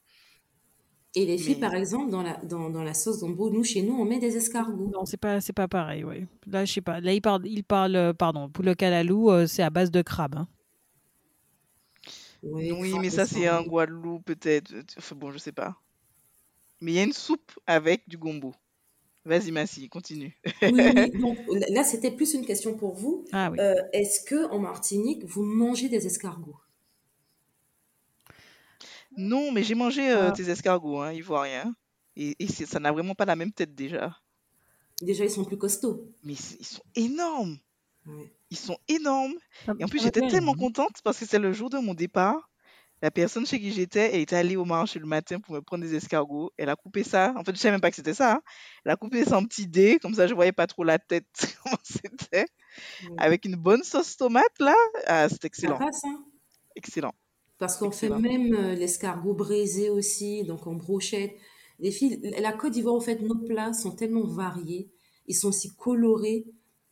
Et les filles, Mais- par exemple, dans la, dans, dans la sauce gombo, nous, chez nous, on met des escargots. non, c'est pas, c'est pas pareil. Ouais. Là, je sais pas. Là, il parle, il parle, euh, pardon, pour le calalou, euh, c'est à base de crabe. hein. Oui, crabe, mais ça, c'est escargot. Guadeloupe, peut-être. Enfin, bon, je sais pas. Mais il y a une soupe avec du gombo. Vas-y, Massi, continue. Oui, oui. (laughs) Donc, là, c'était plus une question pour vous. Ah oui. Euh, est-ce que en Martinique, vous mangez des escargots? Non, mais j'ai mangé euh, Ah. tes escargots, hein, ivoiriens. Et, et ça n'a vraiment pas la même tête déjà. Déjà, ils sont plus costauds. Mais ils sont énormes. Ils sont énormes. Ça- Et en plus, j'étais tellement hein. contente parce que c'est le jour de mon départ. La personne chez qui j'étais, elle était allée au marché le matin pour me prendre des escargots. Elle a coupé ça. En fait, je savais même pas que c'était ça. hein. Elle a coupé ça en petits dés, comme ça, je voyais pas trop la tête, (laughs) comment c'était. Avec une bonne sauce tomate, là. Ah, c'est Ça excellent. passe, hein? Excellent. Parce qu'on fait même euh, l'escargot braisé aussi, donc en brochette. Les filles, la Côte d'Ivoire, au fait, nos plats sont tellement variés. Ils sont aussi colorés,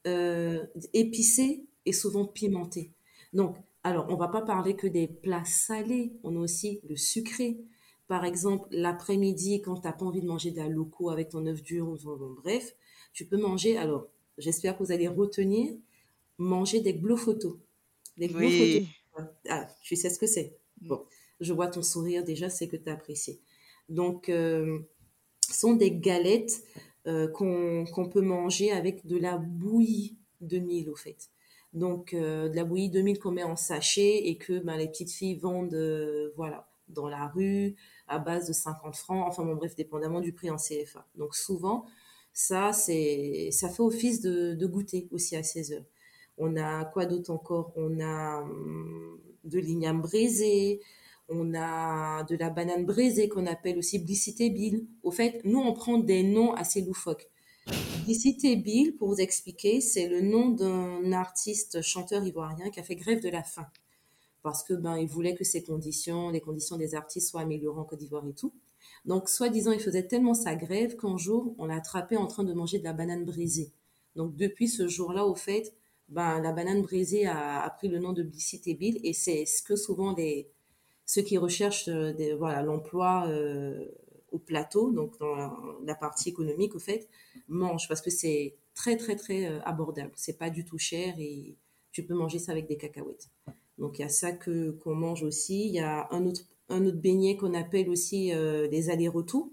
euh, épicés et souvent pimentés. Donc, alors, on va pas parler que des plats salés. On a aussi le sucré. Par exemple, l'après-midi, quand t'as pas envie de manger de la loco avec ton œuf dur, ou bon, bref, tu peux manger. Alors, j'espère que vous allez retenir, manger des glofotos. Des glofotos. Oui. Ah, tu sais ce que c'est. Bon, je vois ton sourire déjà, c'est que tu as apprécié. Donc, euh, ce sont des galettes euh, qu'on peut manger avec de la bouillie de mil, au fait. Donc, euh, de la bouillie de mil qu'on met en sachet et que ben, les petites filles vendent euh, voilà, dans la rue à base de 50 francs. Enfin, bon, bref, dépendamment du prix en CFA. Donc, souvent, ça, c'est, ça fait office de, goûter aussi à 16 heures. On a quoi d'autre encore? On a hum, de l'igname braisé, on a de la banane braisée qu'on appelle aussi Bill. Au fait, nous, on prend des noms assez loufoques. Bill, pour vous expliquer, c'est le nom d'un artiste chanteur ivoirien qui a fait grève de la faim. Parce que ben, il voulait que ses conditions, les conditions des artistes soient améliorées en Côte d'Ivoire et tout. Donc, soi-disant, il faisait tellement sa grève qu'un jour, on l'a attrapé en train de manger de la banane brisée. Donc, depuis ce jour-là, au fait, ben, la banane brisée a, pris le nom de Bill et c'est ce que souvent les, ceux qui recherchent euh, des, voilà, l'emploi euh, au plateau, donc dans la, la partie économique, au fait, mangent parce que c'est très, très, très euh, abordable. C'est pas du tout cher et tu peux manger ça avec des cacahuètes. Donc, il y a ça que, qu'on mange aussi. Il y a un autre, un autre beignet qu'on appelle aussi euh, des allers-retours.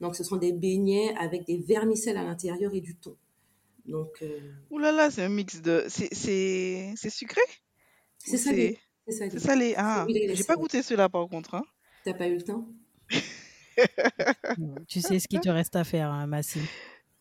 Donc, ce sont des beignets avec des vermicelles à l'intérieur et du thon. Donc, euh, Ouh là là, c'est un mix de. C'est sucré? C'est salé. c'est salé. Ah, j'ai pas goûté cela par contre. hein. T'as pas eu le temps? (laughs) (laughs) Tu sais ce qu'il te reste à faire, hein, Massi.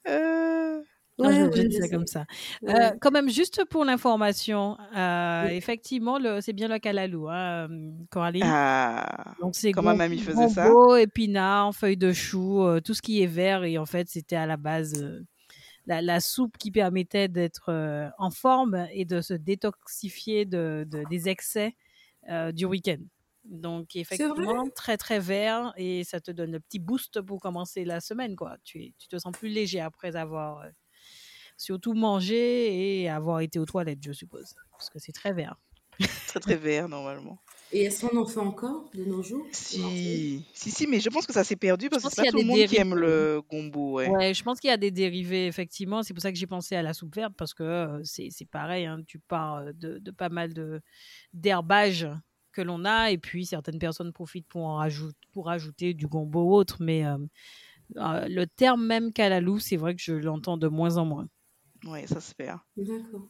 Euh, Non, Ouais, je, dis ça comme ça. Euh, Ouais. quand même, juste pour l'information, euh, Oui. effectivement, c'est bien le calalou, hein, euh, Coraline. Ah, Donc, c'est gon- mamie faisait ça? épinards, feuilles de chou, euh, tout ce qui est vert. Et en fait, c'était à la base la, la soupe qui permettait d'être en forme et de se détoxifier de, de- des excès du week-end. Donc, effectivement, très, très vert et ça te donne le petit boost pour commencer la semaine, quoi. Tu, es- tu te sens plus léger après avoir euh, surtout mangé et avoir été aux toilettes, je suppose. Parce que c'est très vert. Très très vert normalement. Et est-ce qu'on en fait encore de nos jours? Si, si, si, mais je pense que ça s'est perdu Je parce que pense c'est qu'il y pas a tout le des monde qui aime dérivés. le gombo, ouais. Ouais, je pense qu'il y a des dérivés, effectivement. C'est pour ça que j'ai pensé à la soupe verte, parce que euh, c'est c'est pareil, hein, tu pars euh, de, de pas mal de d'herbage que l'on a, et puis certaines personnes profitent pour en rajout- pour ajouter du gombo ou autre, mais euh, euh, le terme même calalou, c'est vrai que je l'entends de moins en moins. Ouais, ça se perd. D'accord.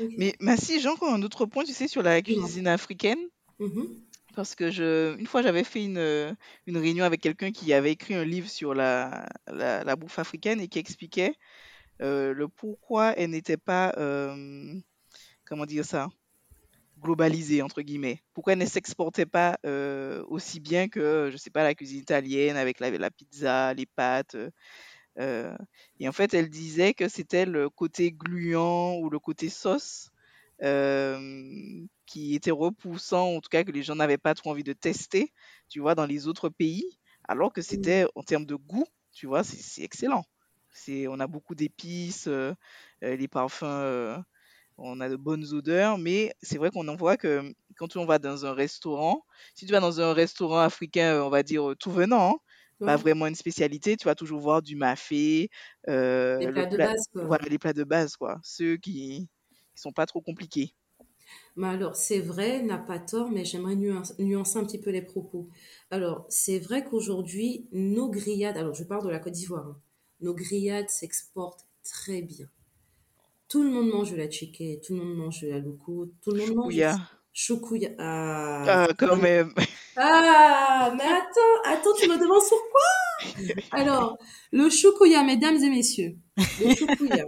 Ok. Mais Massi, j'ai encore un autre point, tu sais, sur la cuisine africaine. Mhm. Parce que je, une fois, j'avais fait une, euh, une réunion avec quelqu'un qui avait écrit un livre sur la, la, la bouffe africaine et qui expliquait euh, le pourquoi elle n'était pas, euh, comment dire ça, globalisée, entre guillemets. Pourquoi elle ne s'exportait pas euh, aussi bien que, je sais pas, la cuisine italienne avec la, la pizza, les pâtes. euh, euh, et en fait, elle disait que c'était le côté gluant ou le côté sauce euh, qui était repoussant, en tout cas que les gens n'avaient pas trop envie de tester, tu vois, dans les autres pays, alors que c'était en termes de goût, tu vois, c'est excellent. C'est, on a beaucoup d'épices, les parfums, on a de bonnes odeurs, mais c'est vrai qu'on en voit que quand on va dans un restaurant, si tu vas dans un restaurant africain, on va dire euh, tout venant, hein, pas vraiment une spécialité, tu vas toujours voir du mafé, euh, Les le plats de plat, base, quoi. voilà, les plats de base, quoi, ceux qui, qui sont pas trop compliqués. Mais alors, c'est vrai, n'a pas tort, mais j'aimerais nuance- nuancer un petit peu les propos. Alors, c'est vrai qu'aujourd'hui, nos grillades, alors je parle de la Côte d'Ivoire, hein, nos grillades s'exportent très bien. Tout le monde mange de la chicken, tout le monde mange de la loco, tout le monde mange Choukouya. Ah, Ah, c'est quand même. Ah, mais attends, attends, tu me demandes sur quoi? (laughs) Alors, le choukouya, mesdames et messieurs, le choukouya.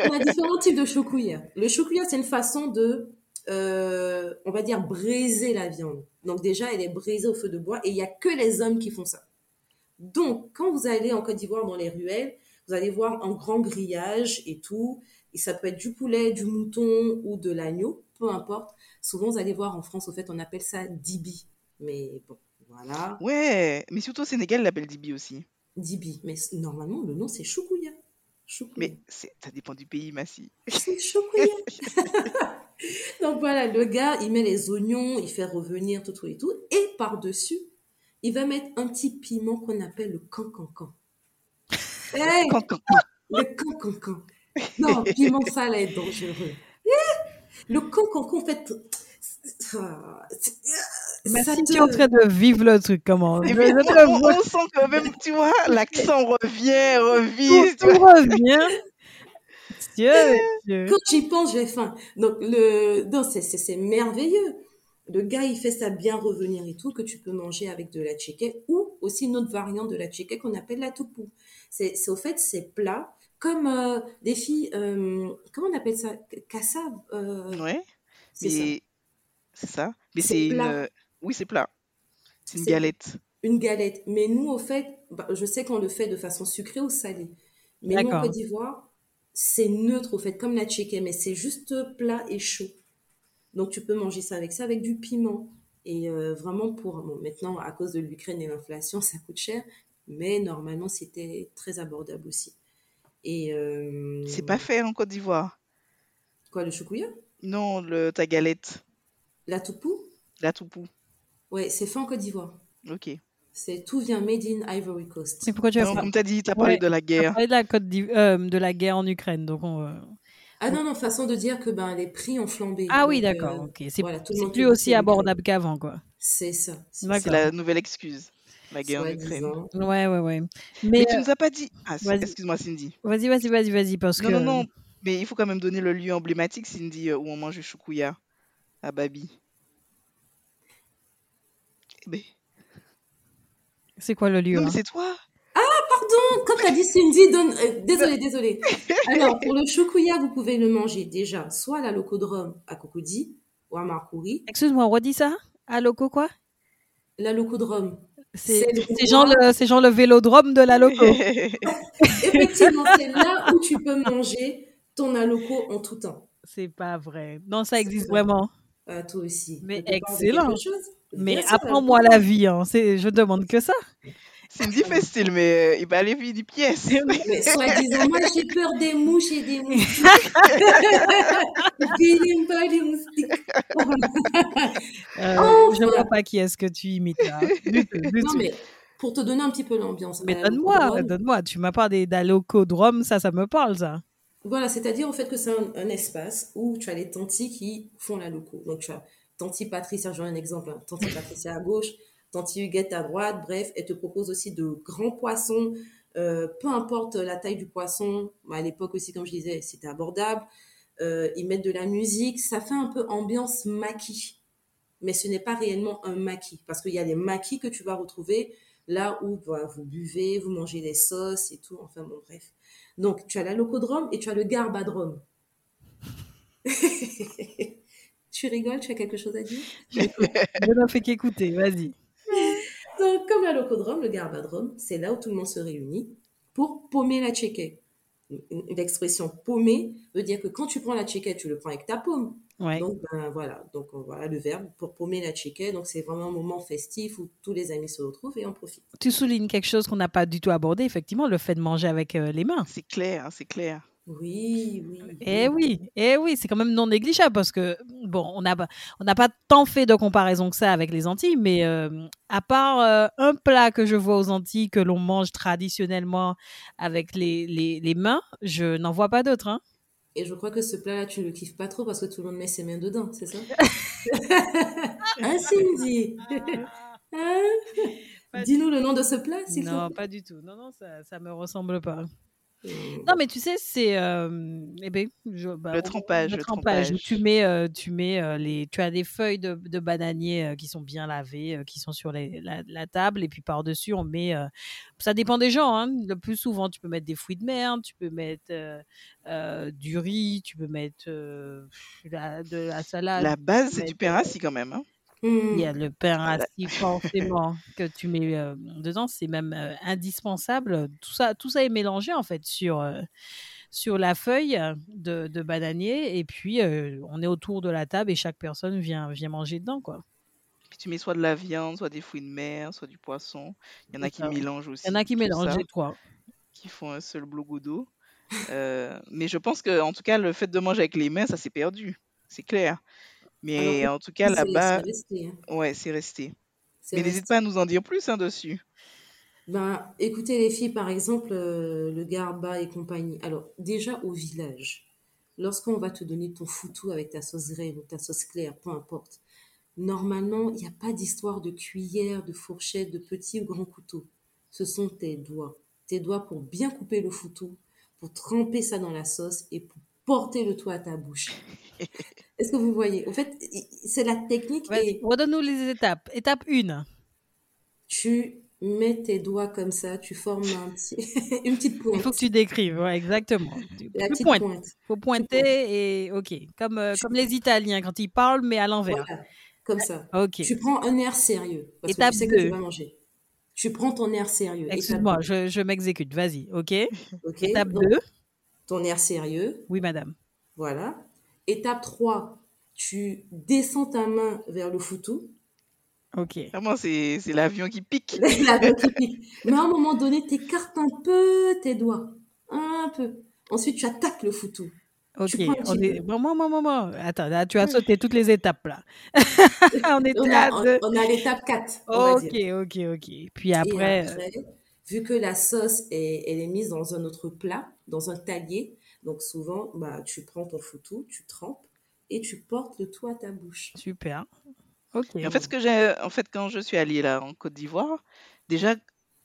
On a différents types de choukouya. Le choukouya, c'est une façon de, euh, on va dire, braiser la viande. Donc déjà, elle est braisée au feu de bois et il n'y a que les hommes qui font ça. Donc, quand vous allez en Côte d'Ivoire dans les ruelles, vous allez voir un grand grillage et tout. Et ça peut être du poulet, du mouton ou de l'agneau, peu importe. Souvent, vous allez voir en France, au fait, on appelle ça dibi. Mais bon, voilà, Ouais, mais surtout au Sénégal, ils l'appellent Dibi aussi. dibi. Mais normalement, le nom, c'est choukouya. Choukouya. Mais ça dépend du pays, Massi. C'est choukouya. (laughs) Donc voilà, le gars, il met les oignons, il fait revenir tout, tout et tout. Et par-dessus, il va mettre un petit piment qu'on appelle le cancancan. Hey, Quand, quand, quand. le cancancan. Non, (laughs) piment, ça allait être dangereux. Eh, Le cancancan, en fait, Mais si te... tu es en train de vivre le truc, comment je on, on- vois on sent quand même, tu vois, (laughs) l'accent revient, tout, revise, tu tout vois. revient. Dieu, Dieu. Quand j'y pense, j'ai faim. Donc, le, non, c'est, c'est, c'est merveilleux. Le gars, il fait ça bien revenir et tout, que tu peux manger avec de la tchéké ou aussi une autre variante de la tchéké qu'on appelle la toupou. C'est, au fait, c'est plat, comme euh, des filles, euh, comment on appelle ça? Kassav euh, Ouais, C'est ça. mais c'est ça. Mais C'est c'est une, plat. euh, oui, c'est plat. C'est une galette. une galette. Mais nous, au fait, bah, je sais qu'on le fait de façon sucrée ou salée. Mais nous, en. Côte d'Ivoire, c'est neutre, au fait, comme la tchéké, mais c'est juste plat et chaud. Donc tu peux manger ça avec ça, avec du piment. Et euh, vraiment pour... Bon, maintenant, à cause de l'Ukraine et l'inflation, (laughs) ça coûte cher. Mais normalement, c'était très abordable aussi. Et... euh, C'est pas fait en Côte d'Ivoire. Quoi, le choukouya Non, le, ta galette, La toupou? La toupou. Ouais, c'est fait en Côte d'Ivoire. Ok. C'est tout vient made in Ivory Coast. Mais pourquoi tu as Non, comme t'as dit, t'as parlé Ouais, de la tu as guerre. parlé de la, Côte euh, de la guerre en Ukraine, donc on, euh, Ah non, non, façon de dire que ben, les prix ont flambé. Ah oui, Donc, d'accord, euh, ok. C'est voilà, plus aussi abordable qu'avant, quoi. C'est ça. c'est la nouvelle excuse, la guerre en Ukraine. Ouais, ouais, ouais. Mais Mais tu euh, nous as pas dit. Ah, excuse-moi, Cindy. vas-y, vas-y, vas-y, vas-y, parce Non, que non, non. Mais il faut quand même donner le lieu emblématique, Cindy, euh, où on mange le choukouya à Babi. Eh ben, c'est quoi le lieu Non, mais hein? c'est toi. Pardon attends, comme t'as dit Cindy, donne, euh, désolé, (laughs) désolé. Alors, pour le choukouya, vous pouvez le manger déjà, soit à la locodrome à Cocody ou à Marcouri. Excuse-moi, redis ça? À loco quoi? La locodrome. C'est genre, genre le vélodrome de la loco. (laughs) Effectivement, c'est là où tu peux manger ton aloco en tout temps. C'est pas vrai. Non, ça existe vraiment. Ah, toi aussi. Mais excellent. Mais apprends-moi la vie. Hein. C'est- Je demande que ça. Fait style, mais euh, il va aller vivre des pièces. Mais soi-disant, moi j'ai peur des mouches et des moustiques. (laughs) Je n'aime pas les moustiques. (laughs) Euh, Enfin. Je vois pas qui est-ce que tu imites là. Du tout, du Non, tout. mais pour te donner un petit peu l'ambiance. Mais la donne-moi, donne-moi. Tu m'as parlé d'alocodrome, ça, ça me parle, ça. Voilà, c'est-à-dire en fait que c'est un, un espace où tu as les tantis qui font la loco. Donc tu as tanti Patricia, je donne un exemple, hein. tanti Patricia à gauche, tanti Huguette à droite, bref, elle te propose aussi de grands poissons, euh, peu importe la taille du poisson, Bah, à l'époque aussi, comme je disais, c'était abordable. Euh, ils mettent de la musique, ça fait un peu ambiance maquis. Mais ce n'est pas réellement un maquis, parce qu'il y a des maquis que tu vas retrouver là où bah, vous buvez, vous mangez des sauces et tout, enfin bon, bref. Donc, tu as la locodrome et tu as le garbadrome. (laughs) tu rigoles, tu as quelque chose à dire? Je ne fais qu'écouter, vas-y. Locodrome, le garbadrome, c'est là où tout le monde se réunit pour paumer la tchéquée. L'expression paumer veut dire que quand tu prends la tchéquée, tu le prends avec ta paume. Ouais. Donc, ben, voilà. Donc, voilà le verbe pour paumer la tchéquée. Donc, c'est vraiment un moment festif où tous les amis se retrouvent et en profitent. Tu soulignes quelque chose qu'on n'a pas du tout abordé, effectivement, le fait de manger avec euh, les mains. C'est clair, c'est clair. Oui, oui. Eh oui, eh oui, c'est quand même non négligeable parce que, bon, on n'a pas, on n'a pas tant fait de comparaison que ça avec les Antilles, mais euh, à part euh, un plat que je vois aux Antilles que l'on mange traditionnellement avec les, les, les mains, je n'en vois pas d'autres. Hein. Et je crois que ce plat-là, tu le kiffes pas trop parce que tout le monde met ses mains dedans, c'est ça? Hein, (laughs) Cindy Hein Dis-nous le nom de ce plat, s'il te Non, plaît. pas du tout. Non, non, ça, ça me ressemble pas. Non, mais tu sais, c'est euh, eh ben, je- bah, Le trempage, le trempage. où. Tu mets, euh, tu mets euh, les, tu as des feuilles de, de bananier euh, qui sont bien lavées, euh, qui sont sur les- la, la table, et puis par dessus on met. euh, ça dépend des gens. Hein. Le plus souvent, tu peux mettre des fruits de mer, tu peux mettre euh, euh, du riz, tu peux mettre euh, la- de la salade. La base, c'est du pain rassis quand même. Hein. Hmm. Il y a le pain Voilà. rassis forcément que tu mets euh, dedans, c'est même euh, indispensable. Tout ça, tout ça est mélangé en fait sur euh, sur la feuille de, de bananier et puis euh, on est autour de la table et chaque personne vient vient manger dedans quoi. Puis tu mets soit de la viande, soit des fruits de mer, soit du poisson. Il y en a qui mélangent aussi. Il y en a qui mélangent ça, les trois. qui font un seul blogodo. Mais je pense que, en tout cas, le fait de manger avec les mains, ça s'est perdu. C'est clair. Mais Alors, en tout cas, là-bas, hein. ouais, c'est resté. Mais n'hésite pas à nous en dire plus hein, dessus. Ben, écoutez les filles, par exemple, euh, le garba et compagnie. Alors, déjà au village, lorsqu'on va te donner ton foutou avec ta sauce graine ou ta sauce claire, peu importe, normalement, il n'y a pas d'histoire de cuillère, de fourchette, de petit ou grand couteau. Ce sont tes doigts. Tes doigts pour bien couper le foutou, pour tremper ça dans la sauce et pour porter le tout à ta bouche. (laughs) Est-ce que vous voyez? En fait, c'est la technique et redonne-nous les étapes. Étape 1. tu mets tes doigts comme ça, tu formes un petit, (laughs) une petite Il pointe. faut que tu décrives, ouais, exactement. Tu La tu petite pointes. pointe. faut pointer et ok, comme euh, comme les Italiens quand ils parlent mais à l'envers. Voilà, comme ça. Ok. Tu prends un air sérieux parce Étape que tu sais que tu vas manger. Tu prends ton air sérieux. Excuse-moi, je, je m'exécute. Vas-y, ok. (laughs) ok Étape Donc, 2. ton air sérieux, Oui, madame. voilà. Étape 3, tu descends ta main vers le foutou. Ok. Vraiment, c'est l'avion qui pique. (laughs) La main qui pique. Mais à un moment donné, tu écartes un peu tes doigts. Un peu. Ensuite, tu attaques le foutou. Ok. On est... Bon, bon, bon, bon, bon. Attends, là, tu as sauté toutes les étapes, là. (laughs) on était On à a, deux. on, on a l'étape 4, on va Ok, dire. ok, ok. Puis après, euh, après, vu que la sauce est, elle est mise dans un autre plat, dans un talier, donc souvent, bah, tu prends ton foutou, tu trempes et tu portes le tout à ta bouche. super. Ok. Et en fait, ce que j'ai, en fait, quand je suis allée là en Côte d'Ivoire, déjà,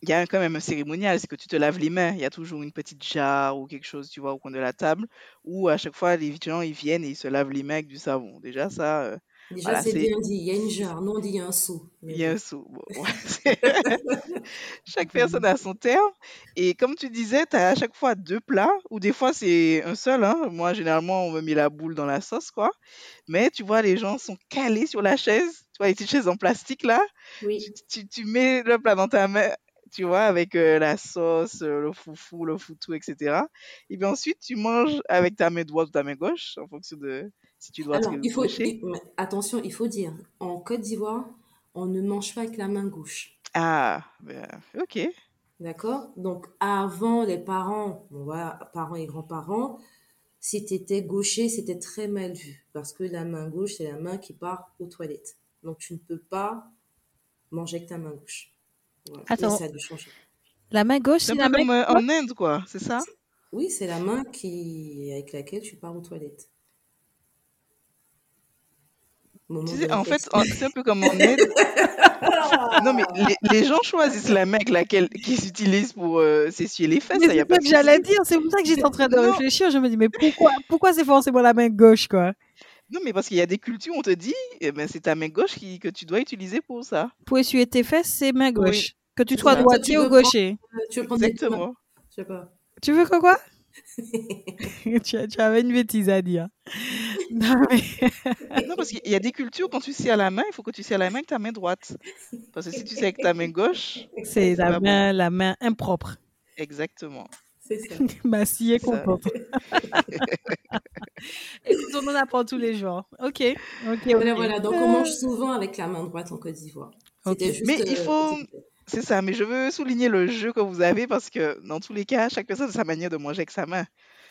il y a quand même un cérémonial, c'est que tu te laves les mains. Il y a toujours une petite jarre ou quelque chose, tu vois, au coin de la table, où à chaque fois les gens ils viennent et ils se lavent les mains avec du savon. Déjà, ça, euh, Déjà, Voilà, c'est bien dit. Il y a une jarre. Nous, on dit il y a un seau. Mais il y a un sou. Bon, ouais, c'est- (laughs) Chaque personne a son terme. Et comme tu disais, tu as à chaque fois deux plats, ou des fois c'est un seul. Hein. Moi, généralement, on me met la boule dans la sauce, quoi. Mais tu vois, les gens sont calés sur la chaise. Tu vois, les petites chaises en plastique, là. Tu, Oui. tu, tu mets le plat dans ta main, tu vois, avec euh, la sauce, euh, le foufou, le foutou, etc. Et bien ensuite, tu manges avec ta main droite ou ta main gauche, en fonction de si tu dois Alors, il faut, trébucher. il- mais attention, il faut dire, en Côte d'Ivoire, on ne mange pas avec la main gauche. Ah, ben, ok. D'accord? Donc, avant, les parents, bon, voilà, parents et grands-parents, si tu étais gaucher, c'était très mal vu. Parce que la main gauche, c'est la main qui part aux toilettes. Donc, tu ne peux pas manger avec ta main gauche. Voilà. Attends, ça a dû changer. la main gauche, C'est la main comme euh, en Inde, quoi, c'est ça? Oui, c'est la main qui, avec laquelle tu pars aux toilettes. Moment Tu sais, en fait, c'est un peu comme en Inde. Non, mais les, les gens choisissent la main qu'ils utilisent pour euh, s'essuyer les fesses, Mais ça, y a c'est pas que j'allais dire, c'est pour ça que j'étais en train de Non, réfléchir. Je me dis, mais pourquoi, pourquoi c'est forcément la main gauche, quoi? non, mais parce qu'il y a des cultures, on te dit, eh ben, c'est ta main gauche qui, que tu dois utiliser pour ça. Pour essuyer tes fesses, c'est main Oui, gauche. Que tu sois tu droitier ou prendre, gaucher. tu veux prendre des tomates. Exactement. Je sais pas. Tu veux que quoi? (laughs) tu, avais une bêtise à dire. (laughs) Non, mais... Non, parce qu'il y a des cultures, quand tu serres la main, il faut que tu serres la main avec ta main droite. Parce que si tu serres avec ta main gauche, c'est la pas bon. main, la main impropre. Exactement. C'est ça. (laughs) Est ça. contente. Écoute, on en apprend tous les jours. Ok, ok, Voilà, voilà. Donc, on mange souvent avec la main droite en Côte d'Ivoire. Ok. C'était juste. Mais il euh, faut, c'est ça, mais je veux souligner le jeu que vous avez parce que dans tous les cas, chaque personne a sa manière de manger avec sa main.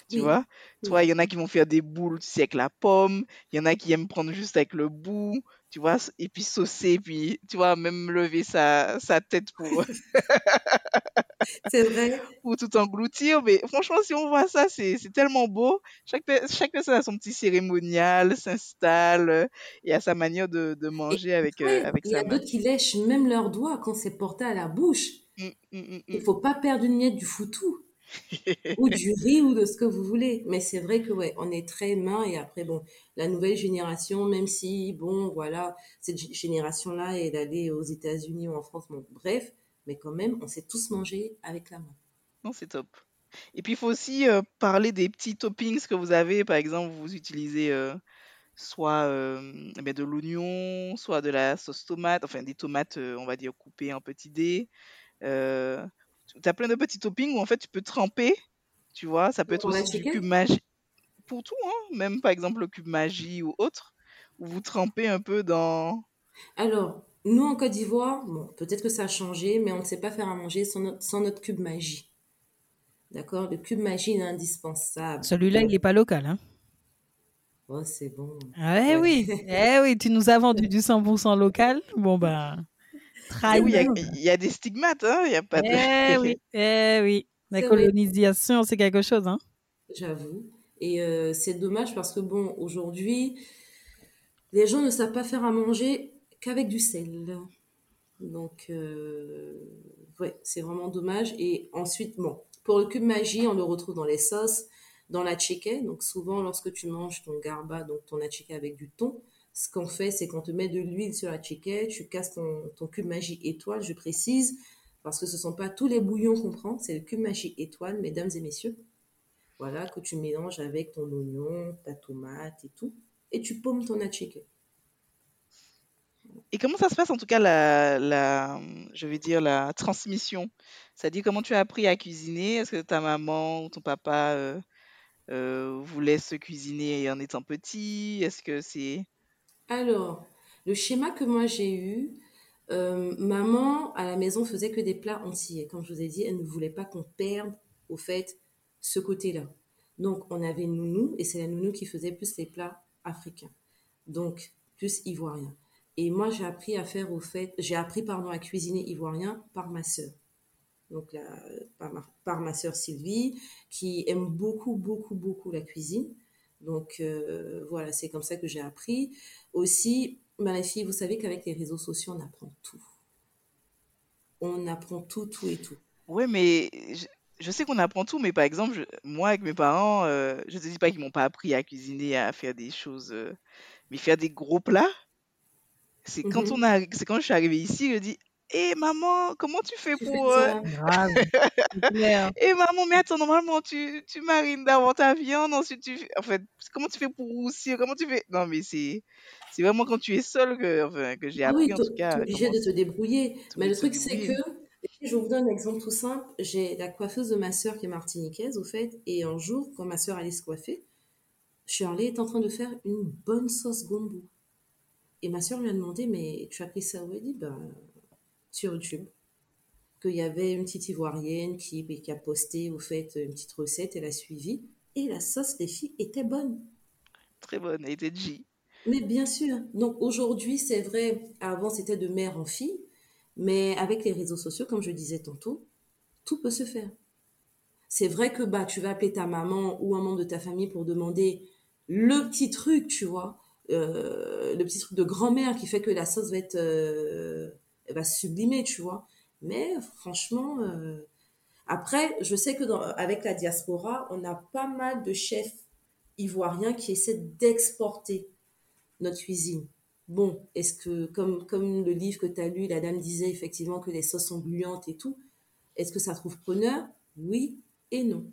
Tu Oui, vois? Toi, il y en a qui vont faire des boules, tu sais, avec la pomme. Il y en a qui aiment prendre juste avec le bout, tu vois, et puis saucer, puis, tu vois, même lever sa, sa tête pour, (laughs) (laughs) C'est vrai. pour tout engloutir. Mais franchement, si on voit ça, c'est c'est tellement beau. Chaque, chaque personne a son petit cérémonial, s'installe euh, et a sa manière de, de Et manger avec, euh, ouais, avec il y a d'autres qui lèchent même leurs doigts quand c'est porté à la bouche. Mm, mm, mm, Il mm. faut pas perdre une miette du foutou (laughs) ou du riz ou de ce que vous voulez. Mais c'est vrai que ouais, on est très main et après bon, la nouvelle génération, même si bon voilà, cette génération-là est allée aux États-Unis ou en France, bon bref, mais quand même, on sait tous manger avec la main. Non, c'est top. Et puis, il faut aussi euh, parler des petits toppings que vous avez. Par exemple, vous utilisez euh, soit euh, eh de l'oignon, soit de la sauce tomate, enfin des tomates, on va dire, coupées en petits dés. Tu as plein de petits toppings où en fait tu peux tremper, tu vois. Ça peut être aussi du cube magie. Pour tout, hein. Même par exemple le cube magie ou autre, où vous trempez un peu dans. Alors, nous en Côte d'Ivoire, bon, peut-être que ça a changé, mais on ne sait pas faire à manger sans notre, sans notre cube magie. D'accord? Le cube magie est indispensable. Celui-là, il n'est pas local. Hein? oh, c'est bon. Eh Ouais. oui, (laughs) eh oui, tu nous as vendu du 100% local. Bon, ben, Eh oui, il y a, y des stigmates, hein. Il n'y a pas de. Eh oui, (laughs) eh oui. La colonisation, c'est quelque chose. Hein? j'avoue. Et euh, c'est dommage parce que, bon, aujourd'hui, les gens ne savent pas faire à manger qu'avec du sel. Donc, euh, ouais, c'est vraiment dommage. Et ensuite, bon, pour le cube magie, on le retrouve dans les sauces, dans la chicken. Donc, souvent, lorsque tu manges ton garba, donc ton chicken avec du thon, ce qu'on fait, c'est qu'on te met de l'huile sur la chicken, tu casses ton, cube magie étoile, je précise, parce que ce ne sont pas tous les bouillons qu'on prend, c'est le cube magie étoile, mesdames et messieurs. Voilà, que tu mélanges avec ton oignon, ta tomate et tout. Et tu paumes ton chicken. Et comment ça se passe en tout cas la, la, je vais dire la transmission? C'est-à-dire comment tu as appris à cuisiner? Est-ce que ta maman ou ton papa euh, euh, vous laisse cuisiner en étant petit? Est-ce que c'est... Alors, le schéma que moi j'ai eu, euh, maman à la maison faisait que des plats entiers. Comme je vous ai dit, elle ne voulait pas qu'on perde au fait ce côté-là. Donc, on avait nounou et c'est la nounou qui faisait plus les plats africains. Donc, plus ivoiriens. Et moi, j'ai appris à faire au fait, j'ai appris pardon à cuisiner ivoirien par ma sœur. Donc, par, ma, par ma sœur Sylvie, qui aime beaucoup, beaucoup, beaucoup la cuisine. Donc, euh, voilà, c'est comme ça que j'ai appris. Aussi, ma les filles, vous savez qu'avec les réseaux sociaux, on apprend tout. On apprend tout, tout et tout. Ouais, mais je, je sais qu'on apprend tout, mais par exemple, je- moi avec mes parents, euh, je te dis pas qu'ils m'ont pas appris à cuisiner, à faire des choses, euh, Mais faire des gros plats, c'est quand Mhm. on a, c'est quand je suis arrivée ici, je dis, hé maman, comment tu fais Tu pour, fais euh. Grave. Clair. (laughs) hé maman, mais attends, normalement tu, tu marines d'abord ta viande, ensuite tu, fais- en fait, comment tu fais pour roussir, comment tu fais? Non, mais c'est, c'est vraiment quand tu es seule que, enfin, que j'ai Ah oui, appris en tout cas obligé comment de te débrouiller. Mais obligé le truc, c'est que, je vous donne un exemple tout simple. J'ai la coiffeuse de ma sœur qui est martiniquaise, au fait, et un jour, quand ma sœur allait se coiffer, Shirley est en train de faire une bonne sauce gombo. Et ma sœur lui a demandé, mais tu as pris ça où? Elle dit, ben, sur YouTube. Qu'il y avait une petite ivoirienne qui, qui a posté, au fait, une petite recette, elle a suivi. Et la sauce, les filles, était bonne. Très bonne, elle était G. Mais bien sûr. Donc aujourd'hui, c'est vrai, avant c'était de mère en fille, mais avec les réseaux sociaux, comme je disais tantôt, tout peut se faire. C'est vrai que bah tu vas appeler ta maman ou un membre de ta famille pour demander le petit truc, tu vois, euh, le petit truc de grand-mère qui fait que la sauce va être, euh, va sublimer, tu vois. Mais franchement, euh, après, je sais que dans, avec la diaspora, on a pas mal de chefs ivoiriens qui essaient d'exporter notre cuisine. Bon, est-ce que, comme, comme le livre que tu as lu, la dame disait effectivement que les sauces sont gluantes et tout, est-ce que ça trouve preneur? Oui et non.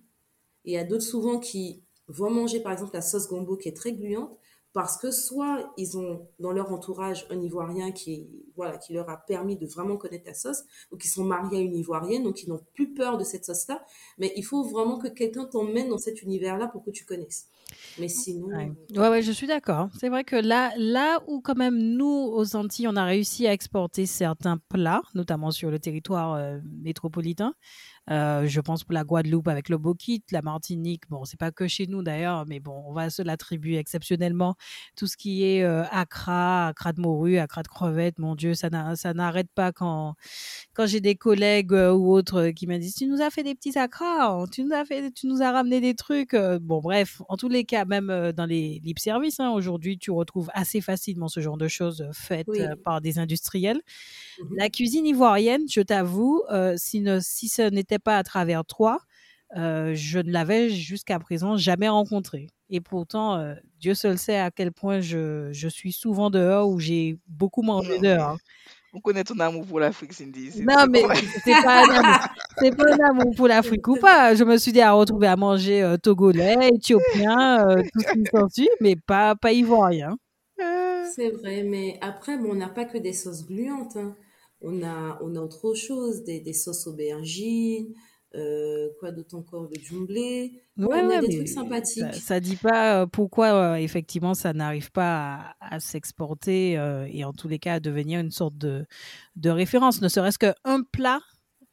Et il y a d'autres souvent qui vont manger par exemple la sauce gombo qui est très gluante parce que soit ils ont dans leur entourage un Ivoirien qui, voilà, qui leur a permis de vraiment connaître la sauce, ou qui sont mariés à une Ivoirienne, donc ils n'ont plus peur de cette sauce-là. Mais il faut vraiment que quelqu'un t'emmène dans cet univers-là pour que tu connaisses. Mais sinon... Ouais. euh, ouais, ouais, je suis d'accord. C'est vrai que là, là où quand même nous, aux Antilles, on a réussi à exporter certains plats, notamment sur le territoire euh, métropolitain. Euh, je pense pour la Guadeloupe avec le bokit, la Martinique. Bon, c'est pas que chez nous d'ailleurs, mais bon, on va se l'attribuer exceptionnellement. Tout ce qui est euh, accra, accra de morue, accra de crevettes, mon Dieu, ça n'a- ça n'arrête pas quand quand j'ai des collègues euh, ou autres euh, qui me disent tu nous as fait des petits accras, tu nous as fait, tu nous as ramené des trucs. bon, bref, en tous les cas, même dans les lip services, hein, aujourd'hui, tu retrouves assez facilement ce genre de choses faites Oui. par des industriels. Mhm. La cuisine ivoirienne, je t'avoue, si, si ce n'était pas à travers toi, euh, je ne l'avais jusqu'à présent jamais rencontré. Et pourtant, euh, Dieu seul sait à quel point je, je suis souvent dehors ou j'ai beaucoup mangé Non, dehors. on connaît ton amour pour l'Afrique, Cindy. (laughs) Non, mais c'est pas un pas un amour pour l'Afrique ou pas. Je me suis dit à retrouver à manger euh, togolais, éthiopien, euh, tout ce qui (laughs) s'ensuit, mais pas, pas ivoirien. C'est vrai, mais après, bon, on n'a pas que des sauces gluantes. hein. On a, on a autre chose, des, des sauces aubergines, euh, quoi d'autre encore, le jumblé. Ouais, on a ouais, des trucs sympathiques. ça dit pas euh, pourquoi euh, effectivement ça n'arrive pas à, à s'exporter euh, et en tous les cas à devenir une sorte de, de référence. Ne serait-ce qu'un plat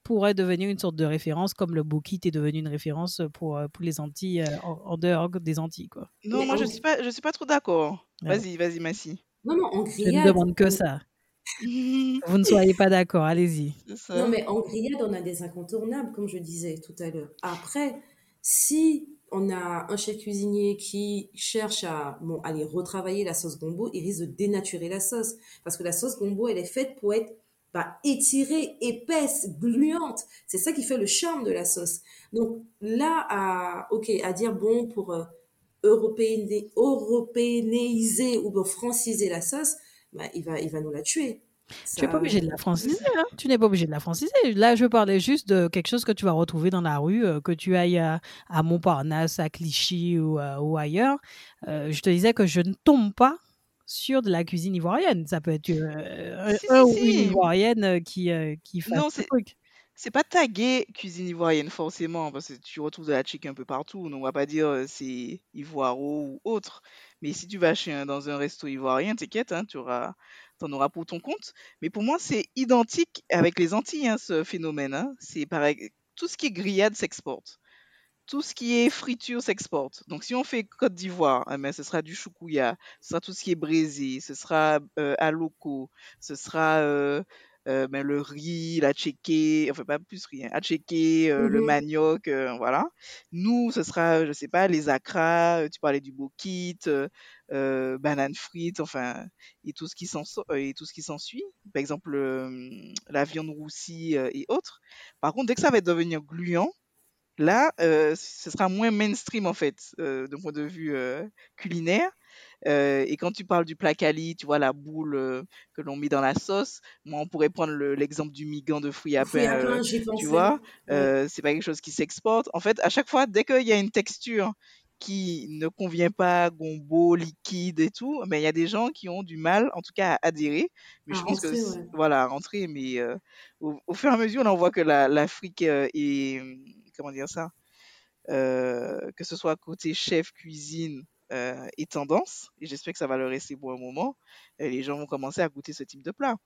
pourrait devenir une sorte de référence comme le bokit est devenu une référence pour, pour les Antilles euh, en, en dehors des Antilles. Quoi. Non, Mais moi en, je suis pas, je suis pas trop d'accord. Ouais. Vas-y, vas-y, Massi. non, non, Je ne demande que on- ça. Vous ne soyez pas d'accord, allez-y. non, mais en grillade, on a des incontournables, comme je disais tout à l'heure. Après, si on a un chef cuisinier qui cherche à, bon, aller retravailler la sauce gombo, il risque de dénaturer la sauce. Parce que la sauce gombo, elle est faite pour être bah, étirée, épaisse, gluante. C'est ça qui fait le charme de la sauce. Donc là, à, ok, à dire bon pour euh, européané- européaniser ou bien franciser la sauce, bah, il va, il va nous la tuer. Tu n'es pas Ça, obligé de la franciser. Hein tu n'es pas obligé de la franciser. Là, je parlais juste de quelque chose que tu vas retrouver dans la rue, euh, que tu ailles à, à Montparnasse, à Clichy ou, euh, ou ailleurs. Euh, je te disais que je ne tombe pas sur de la cuisine ivoirienne. Ça peut être euh, Si, un si, ou une ivoirienne qui, euh, qui fasse Non, c'est truc. c'est pas tagué cuisine ivoirienne forcément, parce que tu retrouves de la chick un peu partout. Donc on va pas dire c'est ivoiro ou autre. Mais si tu vas chez dans un resto ivoirien, t'inquiète, hein, tu auras, t'en auras pour ton compte. Mais pour moi, c'est identique avec les Antilles, hein, ce phénomène. hein. C'est pareil. Tout ce qui est grillade s'exporte. Tout ce qui est friture s'exporte. Donc, si on fait Côte d'Ivoire, eh ben, ce sera du choukouya, ce sera tout ce qui est braisé, ce sera euh, à loco, ce sera euh, euh, ben, le riz, la tchéké, enfin pas plus riz, hein, à tchéké, euh, le Mhm. manioc, euh, voilà. Nous, ce sera, je sais pas, les acras, euh, tu parlais du bokit, euh, euh, banane frites, enfin, et tout ce qui et tout ce qui s'ensuit. Par exemple, euh, la viande roussie euh, et autres. Par contre, dès que ça va devenir gluant, là, euh, ce sera moins mainstream en fait, euh, d'un point de vue euh, culinaire. Euh, et quand tu parles du plat cali, tu vois la boule euh, que l'on met dans la sauce. Moi, on pourrait prendre le- l'exemple du migan de fruits à pain. euh, tu vois, Ouais. euh, c'est pas quelque chose qui s'exporte. En fait, à chaque fois, dès qu'il y a une texture qui ne convient pas, gombo, liquide et tout, mais il y a des gens qui ont du mal, en tout cas, à adhérer. Mais À je pense que, ouais. voilà, à rentrer, mais au, au fur et à mesure, on voit que la- l'Afrique est, comment dire ça, que ce soit côté chef, cuisine, euh, est tendance. Et j'espère que ça va le rester pour un moment. Et les gens vont commencer à goûter ce type de plat.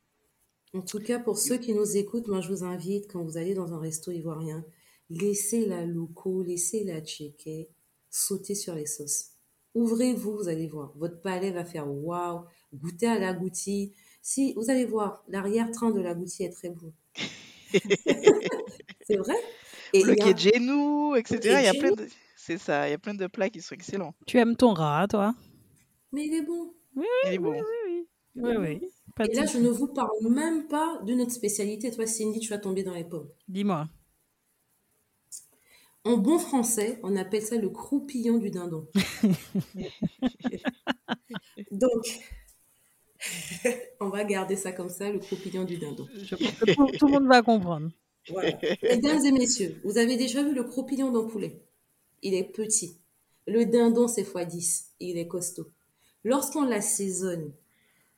En tout cas, pour ceux qui nous écoutent, moi, je vous invite, quand vous allez dans un resto ivoirien, laissez la loco, laissez la tchéké, sautez sur les sauces. Ouvrez-vous, vous allez voir. Votre palais va faire waouh, goûtez à l'agouti. Si, vous allez voir, l'arrière-train de l'agouti est très bon. (laughs) C'est vrai? Et Le a kedjenou, etc. Il y a plein de, c'est ça, il y a plein de plats qui sont excellents. Tu aimes ton rat, toi? Mais il est bon. Oui, Il est bon. oui, oui. Il Oui, est oui. bon. Pas de Et là, je ne vous parle même pas de notre spécialité. Toi, Cindy, tu vas tomber dans les pommes. Dis-moi. En bon français, on appelle ça le croupillon du dindon. (laughs) Donc, (laughs) on va garder ça comme ça, le croupillon du dindon. Je pense que tout, tout le monde va comprendre. Voilà. Mesdames et messieurs, vous avez déjà vu le croupillon d'un poulet? Il est petit. Le dindon, c'est x10. Il est costaud. Lorsqu'on l'assaisonne,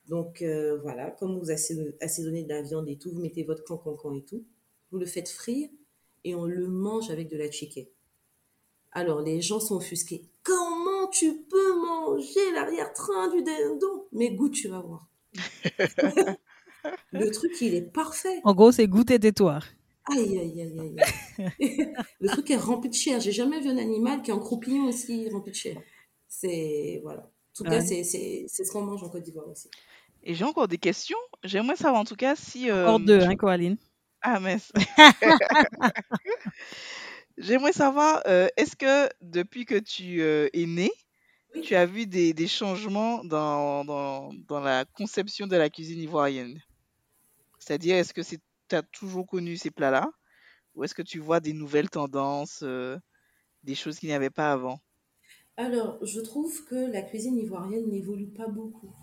donc euh, voilà, comme vous assaisonnez de la viande et tout, vous mettez votre cancancan et tout, vous le faites frire et on le mange avec de la chicken. Alors les gens sont offusqués. Comment tu peux manger l'arrière-train du dindon? Mais goûte, tu vas voir. (laughs) le truc, il est parfait. En gros, c'est goûter tes toits. Aïe, aïe, aïe, aïe. aïe. (laughs) le truc est rempli de chair. J'ai jamais vu un animal qui est en croupillon aussi rempli de chair. C'est, voilà. En tout cas, Ouais. c'est, c'est, c'est ce qu'on mange en Côte d'Ivoire aussi. Et j'ai encore des questions. J'aimerais savoir en tout cas si. Hors euh, deux, tu- hein, Coraline Ah, mince. (laughs) (laughs) J'aimerais savoir, euh, est-ce que depuis que tu euh, es né, Oui. tu as vu des, des changements dans, dans, dans la conception de la cuisine ivoirienne? C'est-à-dire, est-ce que tu as toujours connu ces plats-là? Ou est-ce que tu vois des nouvelles tendances, euh, des choses qu'il n'y avait pas avant? Alors, je trouve que la cuisine ivoirienne n'évolue pas beaucoup.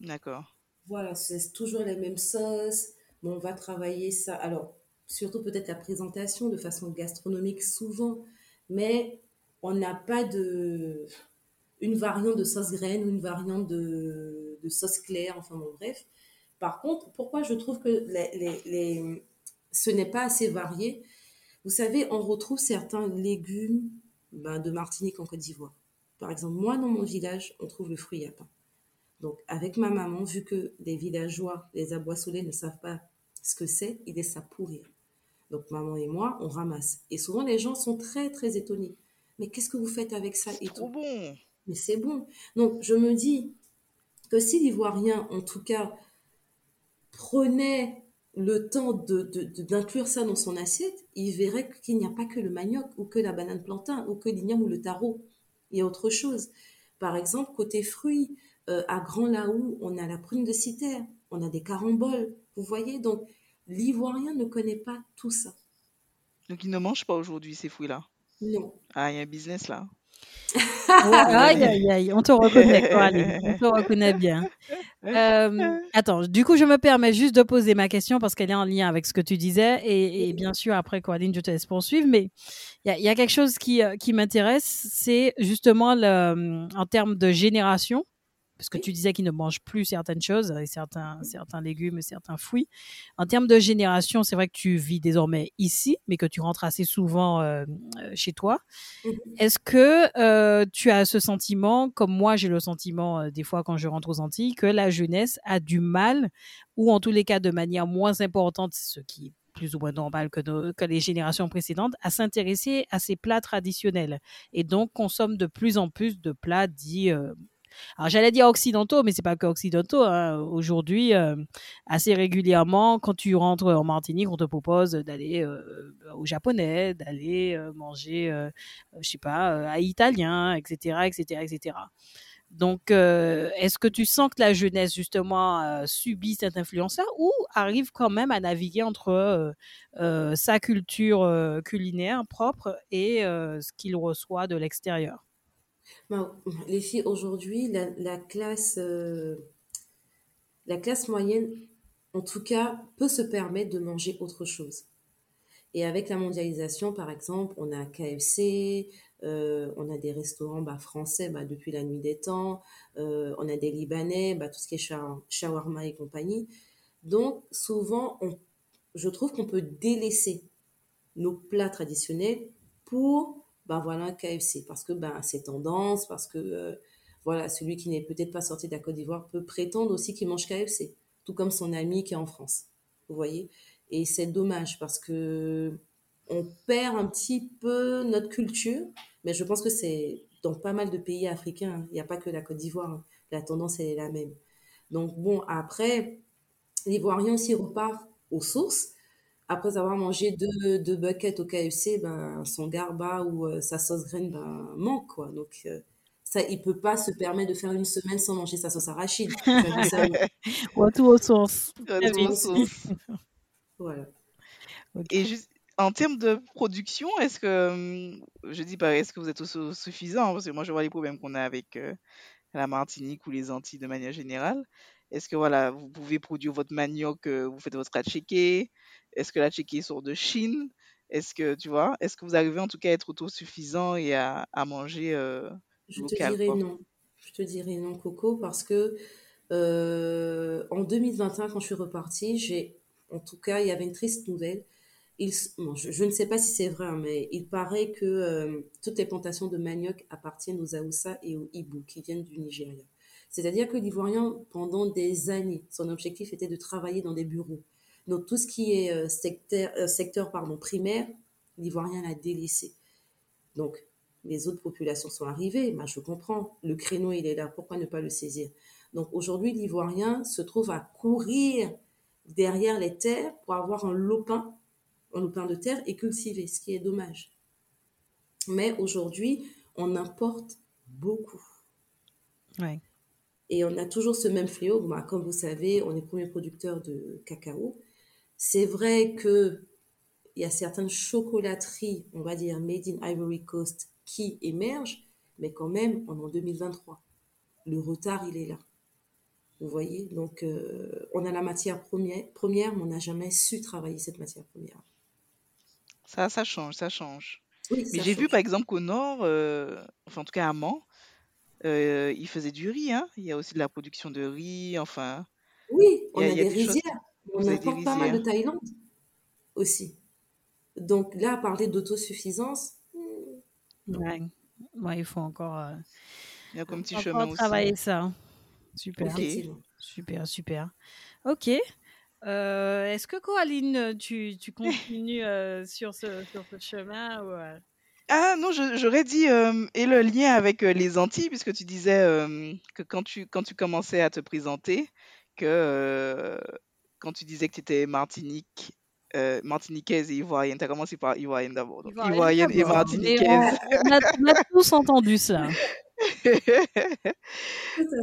D'accord. Voilà, c'est toujours les mêmes sauces. Bon, on va travailler ça. Alors, surtout peut-être la présentation de façon gastronomique souvent, mais on n'a pas de une variante de sauce graine ou une variante de, de sauce claire, enfin bon, bref. Par contre, pourquoi je trouve que les, les- les- ce n'est pas assez varié? Vous savez, on retrouve certains légumes ben, de Martinique en Côte d'Ivoire. Par exemple, moi, dans mon village, on trouve le fruit à pain. Donc, avec ma maman, vu que les villageois, les aboissolés ne savent pas ce que c'est, ils laissent ça pourrir. Donc, maman et moi, on ramasse. Et souvent, les gens sont très, très étonnés. Mais qu'est-ce que vous faites avec ça et Trop tout? bon. Mais c'est bon. Donc, je me dis que si l'Ivoirien, en tout cas, prenait le temps de, d'inclure ça dans son assiette, il verrait qu'il n'y a pas que le manioc ou que la banane plantain ou que l'igname ou le taro. Il y a autre chose. Par exemple, côté fruits, euh, à Grand Laou, on a la prune de citerre, on a des caramboles. Vous voyez, donc l'Ivoirien ne connaît pas tout ça. Donc, ils ne mangent pas aujourd'hui ces fruits-là? Non. Ah, il y a un business là. Aïe, aïe, aïe, on te reconnaît. On te reconnaît bien. (laughs) Euh, attends, du coup, je me permets juste de poser ma question parce qu'elle est en lien avec ce que tu disais. Et, et bien sûr, après, Coraline, je te laisse poursuivre. Mais il y a, il y a quelque chose qui, euh, qui m'intéresse, c'est justement le, en termes de génération. Parce que tu disais qu'ils ne mangent plus certaines choses, et certains, certains légumes et certains fruits. En termes de génération, c'est vrai que tu vis désormais ici, mais que tu rentres assez souvent euh, euh, chez toi. Est-ce que euh, tu as ce sentiment, comme moi j'ai le sentiment des fois quand je rentre aux Antilles, que la jeunesse a du mal, ou en tous les cas de manière moins importante, ce qui est plus ou moins normal que, nos- que les générations précédentes, à s'intéresser à ces plats traditionnels et donc consomme de plus en plus de plats dits euh, alors j'allais dire occidentaux, mais c'est pas que occidentaux. hein. Aujourd'hui, euh, assez régulièrement, quand tu rentres en Martinique, on te propose d'aller euh, au japonais, d'aller euh, manger, euh, je sais pas, à italien, etc., etc., etc. Donc, est-ce que tu sens que la jeunesse justement subit cette influence-là ou arrive quand même à naviguer entre sa culture culinaire propre et ce qu'il reçoit de l'extérieur? Bah, les filles, aujourd'hui, la, la classe, euh, la classe moyenne, en tout cas, peut se permettre de manger autre chose. Et avec la mondialisation, par exemple, on a KFC, euh, on a des restaurants bah, français bah, depuis la nuit des temps, euh, on a des Libanais, bah, tout ce qui est shawarma et compagnie. Donc, souvent, on, je trouve qu'on peut délaisser nos plats traditionnels pour bah voilà KFC parce que bah c'est tendance parce que euh, voilà celui qui n'est peut-être pas sorti de la Côte d'Ivoire peut prétendre aussi qu'il mange KFC tout comme son ami qui est en France vous voyez et c'est dommage parce que on perd un petit peu notre culture mais je pense que c'est dans pas mal de pays africains hein. il n'y a pas que la Côte d'Ivoire hein. la tendance elle est la même donc bon après l'Ivoirien aussi repart aux sources après avoir mangé deux, deux buckets au KFC, ben, son garba ou euh, sa sauce graine ben, manque. Quoi. Donc, euh, ça, il peut pas se permettre de faire une semaine sans manger sa sauce arachide. (laughs) ou tout aux sources. voilà. Et juste, en termes de production, est-ce que, hum, je dis pas, est-ce que vous êtes suffisant? Parce que moi, je vois les problèmes qu'on a avec euh, la Martinique ou les Antilles de manière générale. Est-ce que voilà, vous pouvez produire votre manioc, vous faites votre atchiqué est-ce que la Tchéquie sort de Chine? Est-ce que, tu vois, est-ce que vous arrivez en tout cas à être autosuffisant et à, à manger euh, Je te dirais non. Je te dirais non, Coco, parce que euh, en 2021, quand je suis repartie, j'ai, en tout cas, il y avait une triste nouvelle. Il, je, ne sais pas si c'est vrai, hein, mais il paraît que euh, toutes les plantations de manioc appartiennent aux Aoussa et aux Ibu, qui viennent du Nigeria. C'est-à-dire que l'Ivoirien, pendant des années, son objectif était de travailler dans des bureaux, donc tout ce qui est euh, secteur, euh, secteur pardon, primaire, l'Ivoirien l'a délaissé. Donc les autres populations sont arrivées, bah, je comprends, le créneau il est là, pourquoi ne pas le saisir? Donc aujourd'hui l'Ivoirien se trouve à courir derrière les terres pour avoir un lopin, un lopin de terre et cultiver, ce qui est dommage. Mais aujourd'hui, on importe beaucoup. Ouais. Et on a toujours ce même fléau. Bah, comme vous savez, on est premier producteur de cacao. C'est vrai que il y a certaines chocolateries, on va dire made in Ivory Coast, qui émergent, mais quand même, on est en 2023. Le retard, il est là. Vous voyez? Donc, euh, on a la matière première, première mais on n'a jamais su travailler cette matière première. Ça, ça change, ça change. mais j'ai vu, par exemple, qu'au nord, euh, enfin, en tout cas à Mans, euh, ils faisaient du riz. Hein il y a aussi de la production de riz, enfin. Oui, on a, des rizières. On importe pas mal de Thaïlande aussi. Donc là, parler d'autosuffisance. Hmm. Ouais. il faut encore. Euh, il y a comme petit chemin aussi. travailler ça. Super. Super, super. Ok. Euh, est-ce que Coraline, tu, tu (laughs) continues euh, sur, ce, sur ce chemin ou, Ah non, j'aurais dit et le lien avec les Antilles, puisque tu disais que quand tu, quand tu commençais à te présenter, que quand tu disais que tu étais Martinique, euh, martiniquaise et ivoirienne. Tu as commencé par ivoirienne d'abord. ivoirienne, et martiniquaise. On, a, tous entendu ça. (laughs)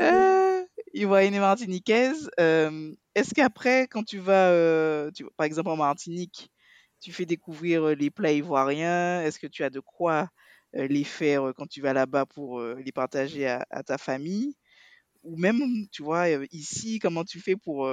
euh, ivoirienne et martiniquaise. Euh, Est-ce qu'après, quand tu vas, euh, tu, par exemple en Martinique, tu fais découvrir les plats ivoiriens Est-ce que tu as de quoi les faire quand tu vas là-bas pour les partager à, à, ta famille? Ou même, tu vois, ici, comment tu fais pour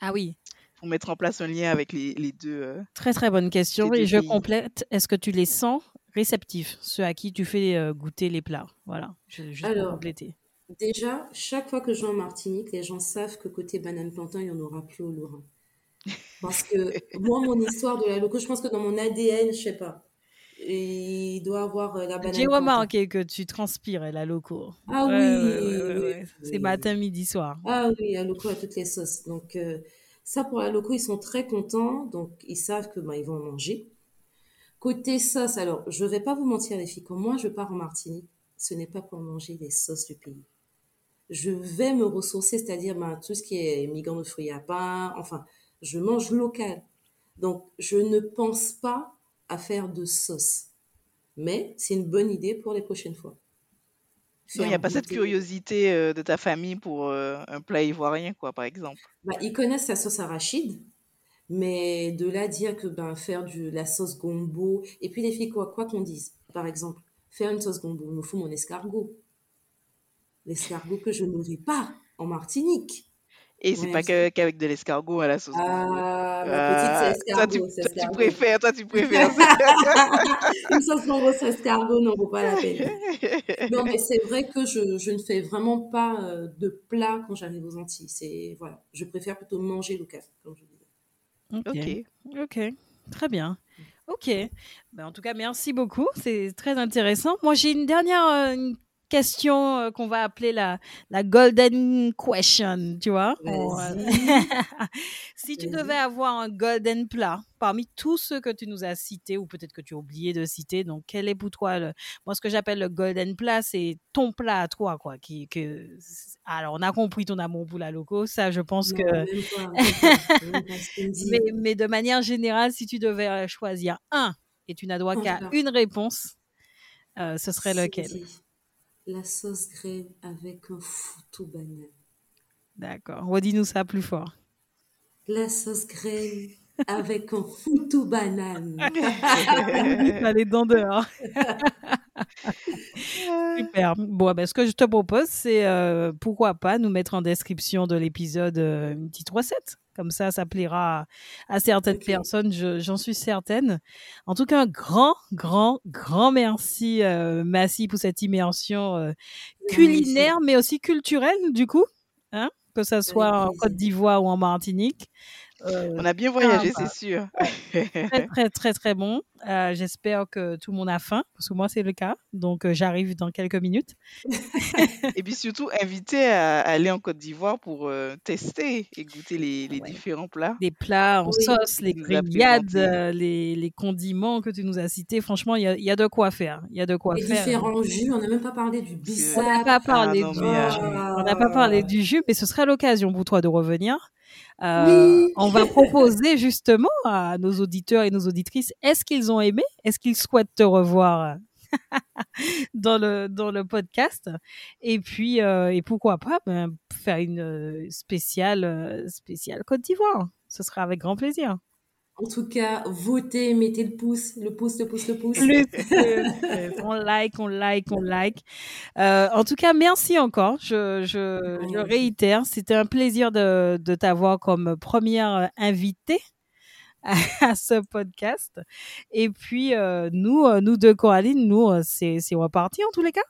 ah oui. Pour mettre en place un lien avec les, les deux. Euh, très très bonne question. Et je complète. Est-ce que tu les sens réceptifs, ceux à qui tu fais euh, goûter les plats? Voilà, je, juste Alors, compléter. Déjà, chaque fois que je vais en Martinique, les gens savent que côté banane plantain, il n'y en aura plus au Lorrain. Parce que moi, mon histoire de la loco, je pense que dans mon ADN, je sais pas, il doit avoir euh, la banane. J'ai remarqué que tu transpires la loco. Ah oui, c'est matin, midi, soir. Ah oui, la loco à toutes les sauces. Donc euh, ça pour la loco, ils sont très contents, donc ils savent que bah, ils vont en manger. Côté sauce, alors je vais pas vous mentir les filles, quand moi je pars en Martinique, ce n'est pas pour manger les sauces du pays. Je vais me ressourcer, c'est-à-dire bah, tout ce qui est migrants de fruits à pain, enfin, je mange local. Donc je ne pense pas à faire de sauce. Mais c'est une bonne idée pour les prochaines fois. il n'y a pas cette curiosité euh, de ta famille pour euh, un plat ivoirien, quoi, par exemple. Bah, ils connaissent la sauce arachide, mais de là dire que ben, faire du, la sauce gombo, et puis les filles, quoi quoi qu'on dise, par exemple, faire une sauce gombo. Il me faut mon escargot. L'escargot que je n'aurai pas en Martinique. Et c'est Ouais, pas qu'avec de l'escargot à la sauce. Ah, ma Ah, petite, c'est toi, tu, toi, tu préfères, toi, tu préfères. (laughs) une sauce c'est escargot, non, vaut pas la peine. (laughs) Non, mais c'est vrai que je, je ne fais vraiment pas euh, de plat quand j'arrive aux Antilles. C'est, voilà. Je préfère plutôt manger local, comme je disais. Ok. ok. Ok, très bien. Ok. Ben, en tout cas, merci beaucoup. C'est très intéressant. Moi, j'ai une dernière euh, une question euh, qu'on va appeler la, la golden question, tu vois. On, euh, (laughs) si tu devais avoir un golden plat parmi tous ceux que tu nous as cités, ou peut-être que tu as oublié de citer, donc quel est pour toi le... Moi, ce que j'appelle le golden plat, c'est ton plat à toi, quoi. Qui, que... Alors, on a compris ton amour pour la loco, ça, je pense Non, que... même pas, même pas. (laughs) Mais, mais de manière générale, si tu devais euh, choisir un et tu n'as droit qu'à une réponse, euh, ce serait lequel? La sauce graine avec un foutou banane. D'accord. Redis-nous ça plus fort. La sauce graine avec un foutou banane. (laughs) T'as les dents dehors. (laughs) Super. Bon, ben, ce que je te propose, c'est euh, pourquoi pas nous mettre en description de l'épisode euh, une petite recette. Comme ça, ça plaira à, à certaines personnes, je- j'en suis certaine. En tout cas, un grand, grand, grand merci, euh, Massy, pour cette immersion euh, culinaire, mais aussi culturelle, du coup. Hein que ça soit en. Côte d'Ivoire ou en Martinique. Euh, On a bien voyagé, Ah, c'est sûr. très (laughs) très très très bon. Euh, J'espère que tout le monde a faim parce que moi c'est le cas. Donc euh, j'arrive dans quelques minutes. (laughs) Et puis surtout, inviter à aller en Côte d'Ivoire pour euh, tester et goûter les, les Ouais. différents plats. Des plats en Oui. sauce, les grillades, les, les condiments que tu nous as cités. Franchement, il y a, il y a de quoi faire. Il y a de quoi Les faire. différents jus, on n'a même pas parlé du On n'a bissap. pas parlé non, du mais, euh, jus. On n'a pas parlé du jus, mais ce serait l'occasion pour toi de revenir. Euh. On va proposer justement à nos auditeurs et nos auditrices, est-ce qu'ils ont aimé? Est-ce qu'ils souhaitent te revoir (laughs) dans le dans le podcast? Et puis euh, et pourquoi pas ben, faire une euh, spéciale euh, spéciale Côte d'Ivoire Ce sera avec grand plaisir. En tout cas, votez, mettez le pouce, le pouce, le pouce, le pouce. On like, on like, on like. Euh, en tout cas, merci encore. Je, je, je réitère, c'était un plaisir de, de t'avoir comme première invitée (laughs) à, ce podcast. Et puis, euh, nous, euh, nous deux, Coraline, nous, c'est reparti en tous les cas?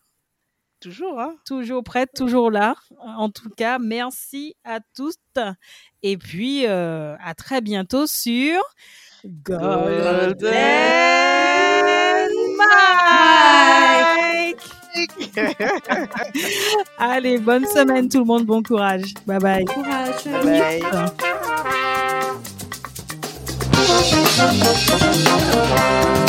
Toujours, hein Toujours prête, toujours là. En tout cas, merci à tous. Et puis, euh, à très bientôt sur Golden Mike. (laughs) Allez, bonne semaine tout le monde, bon courage. Bye bye. Courage. Bye. Bye.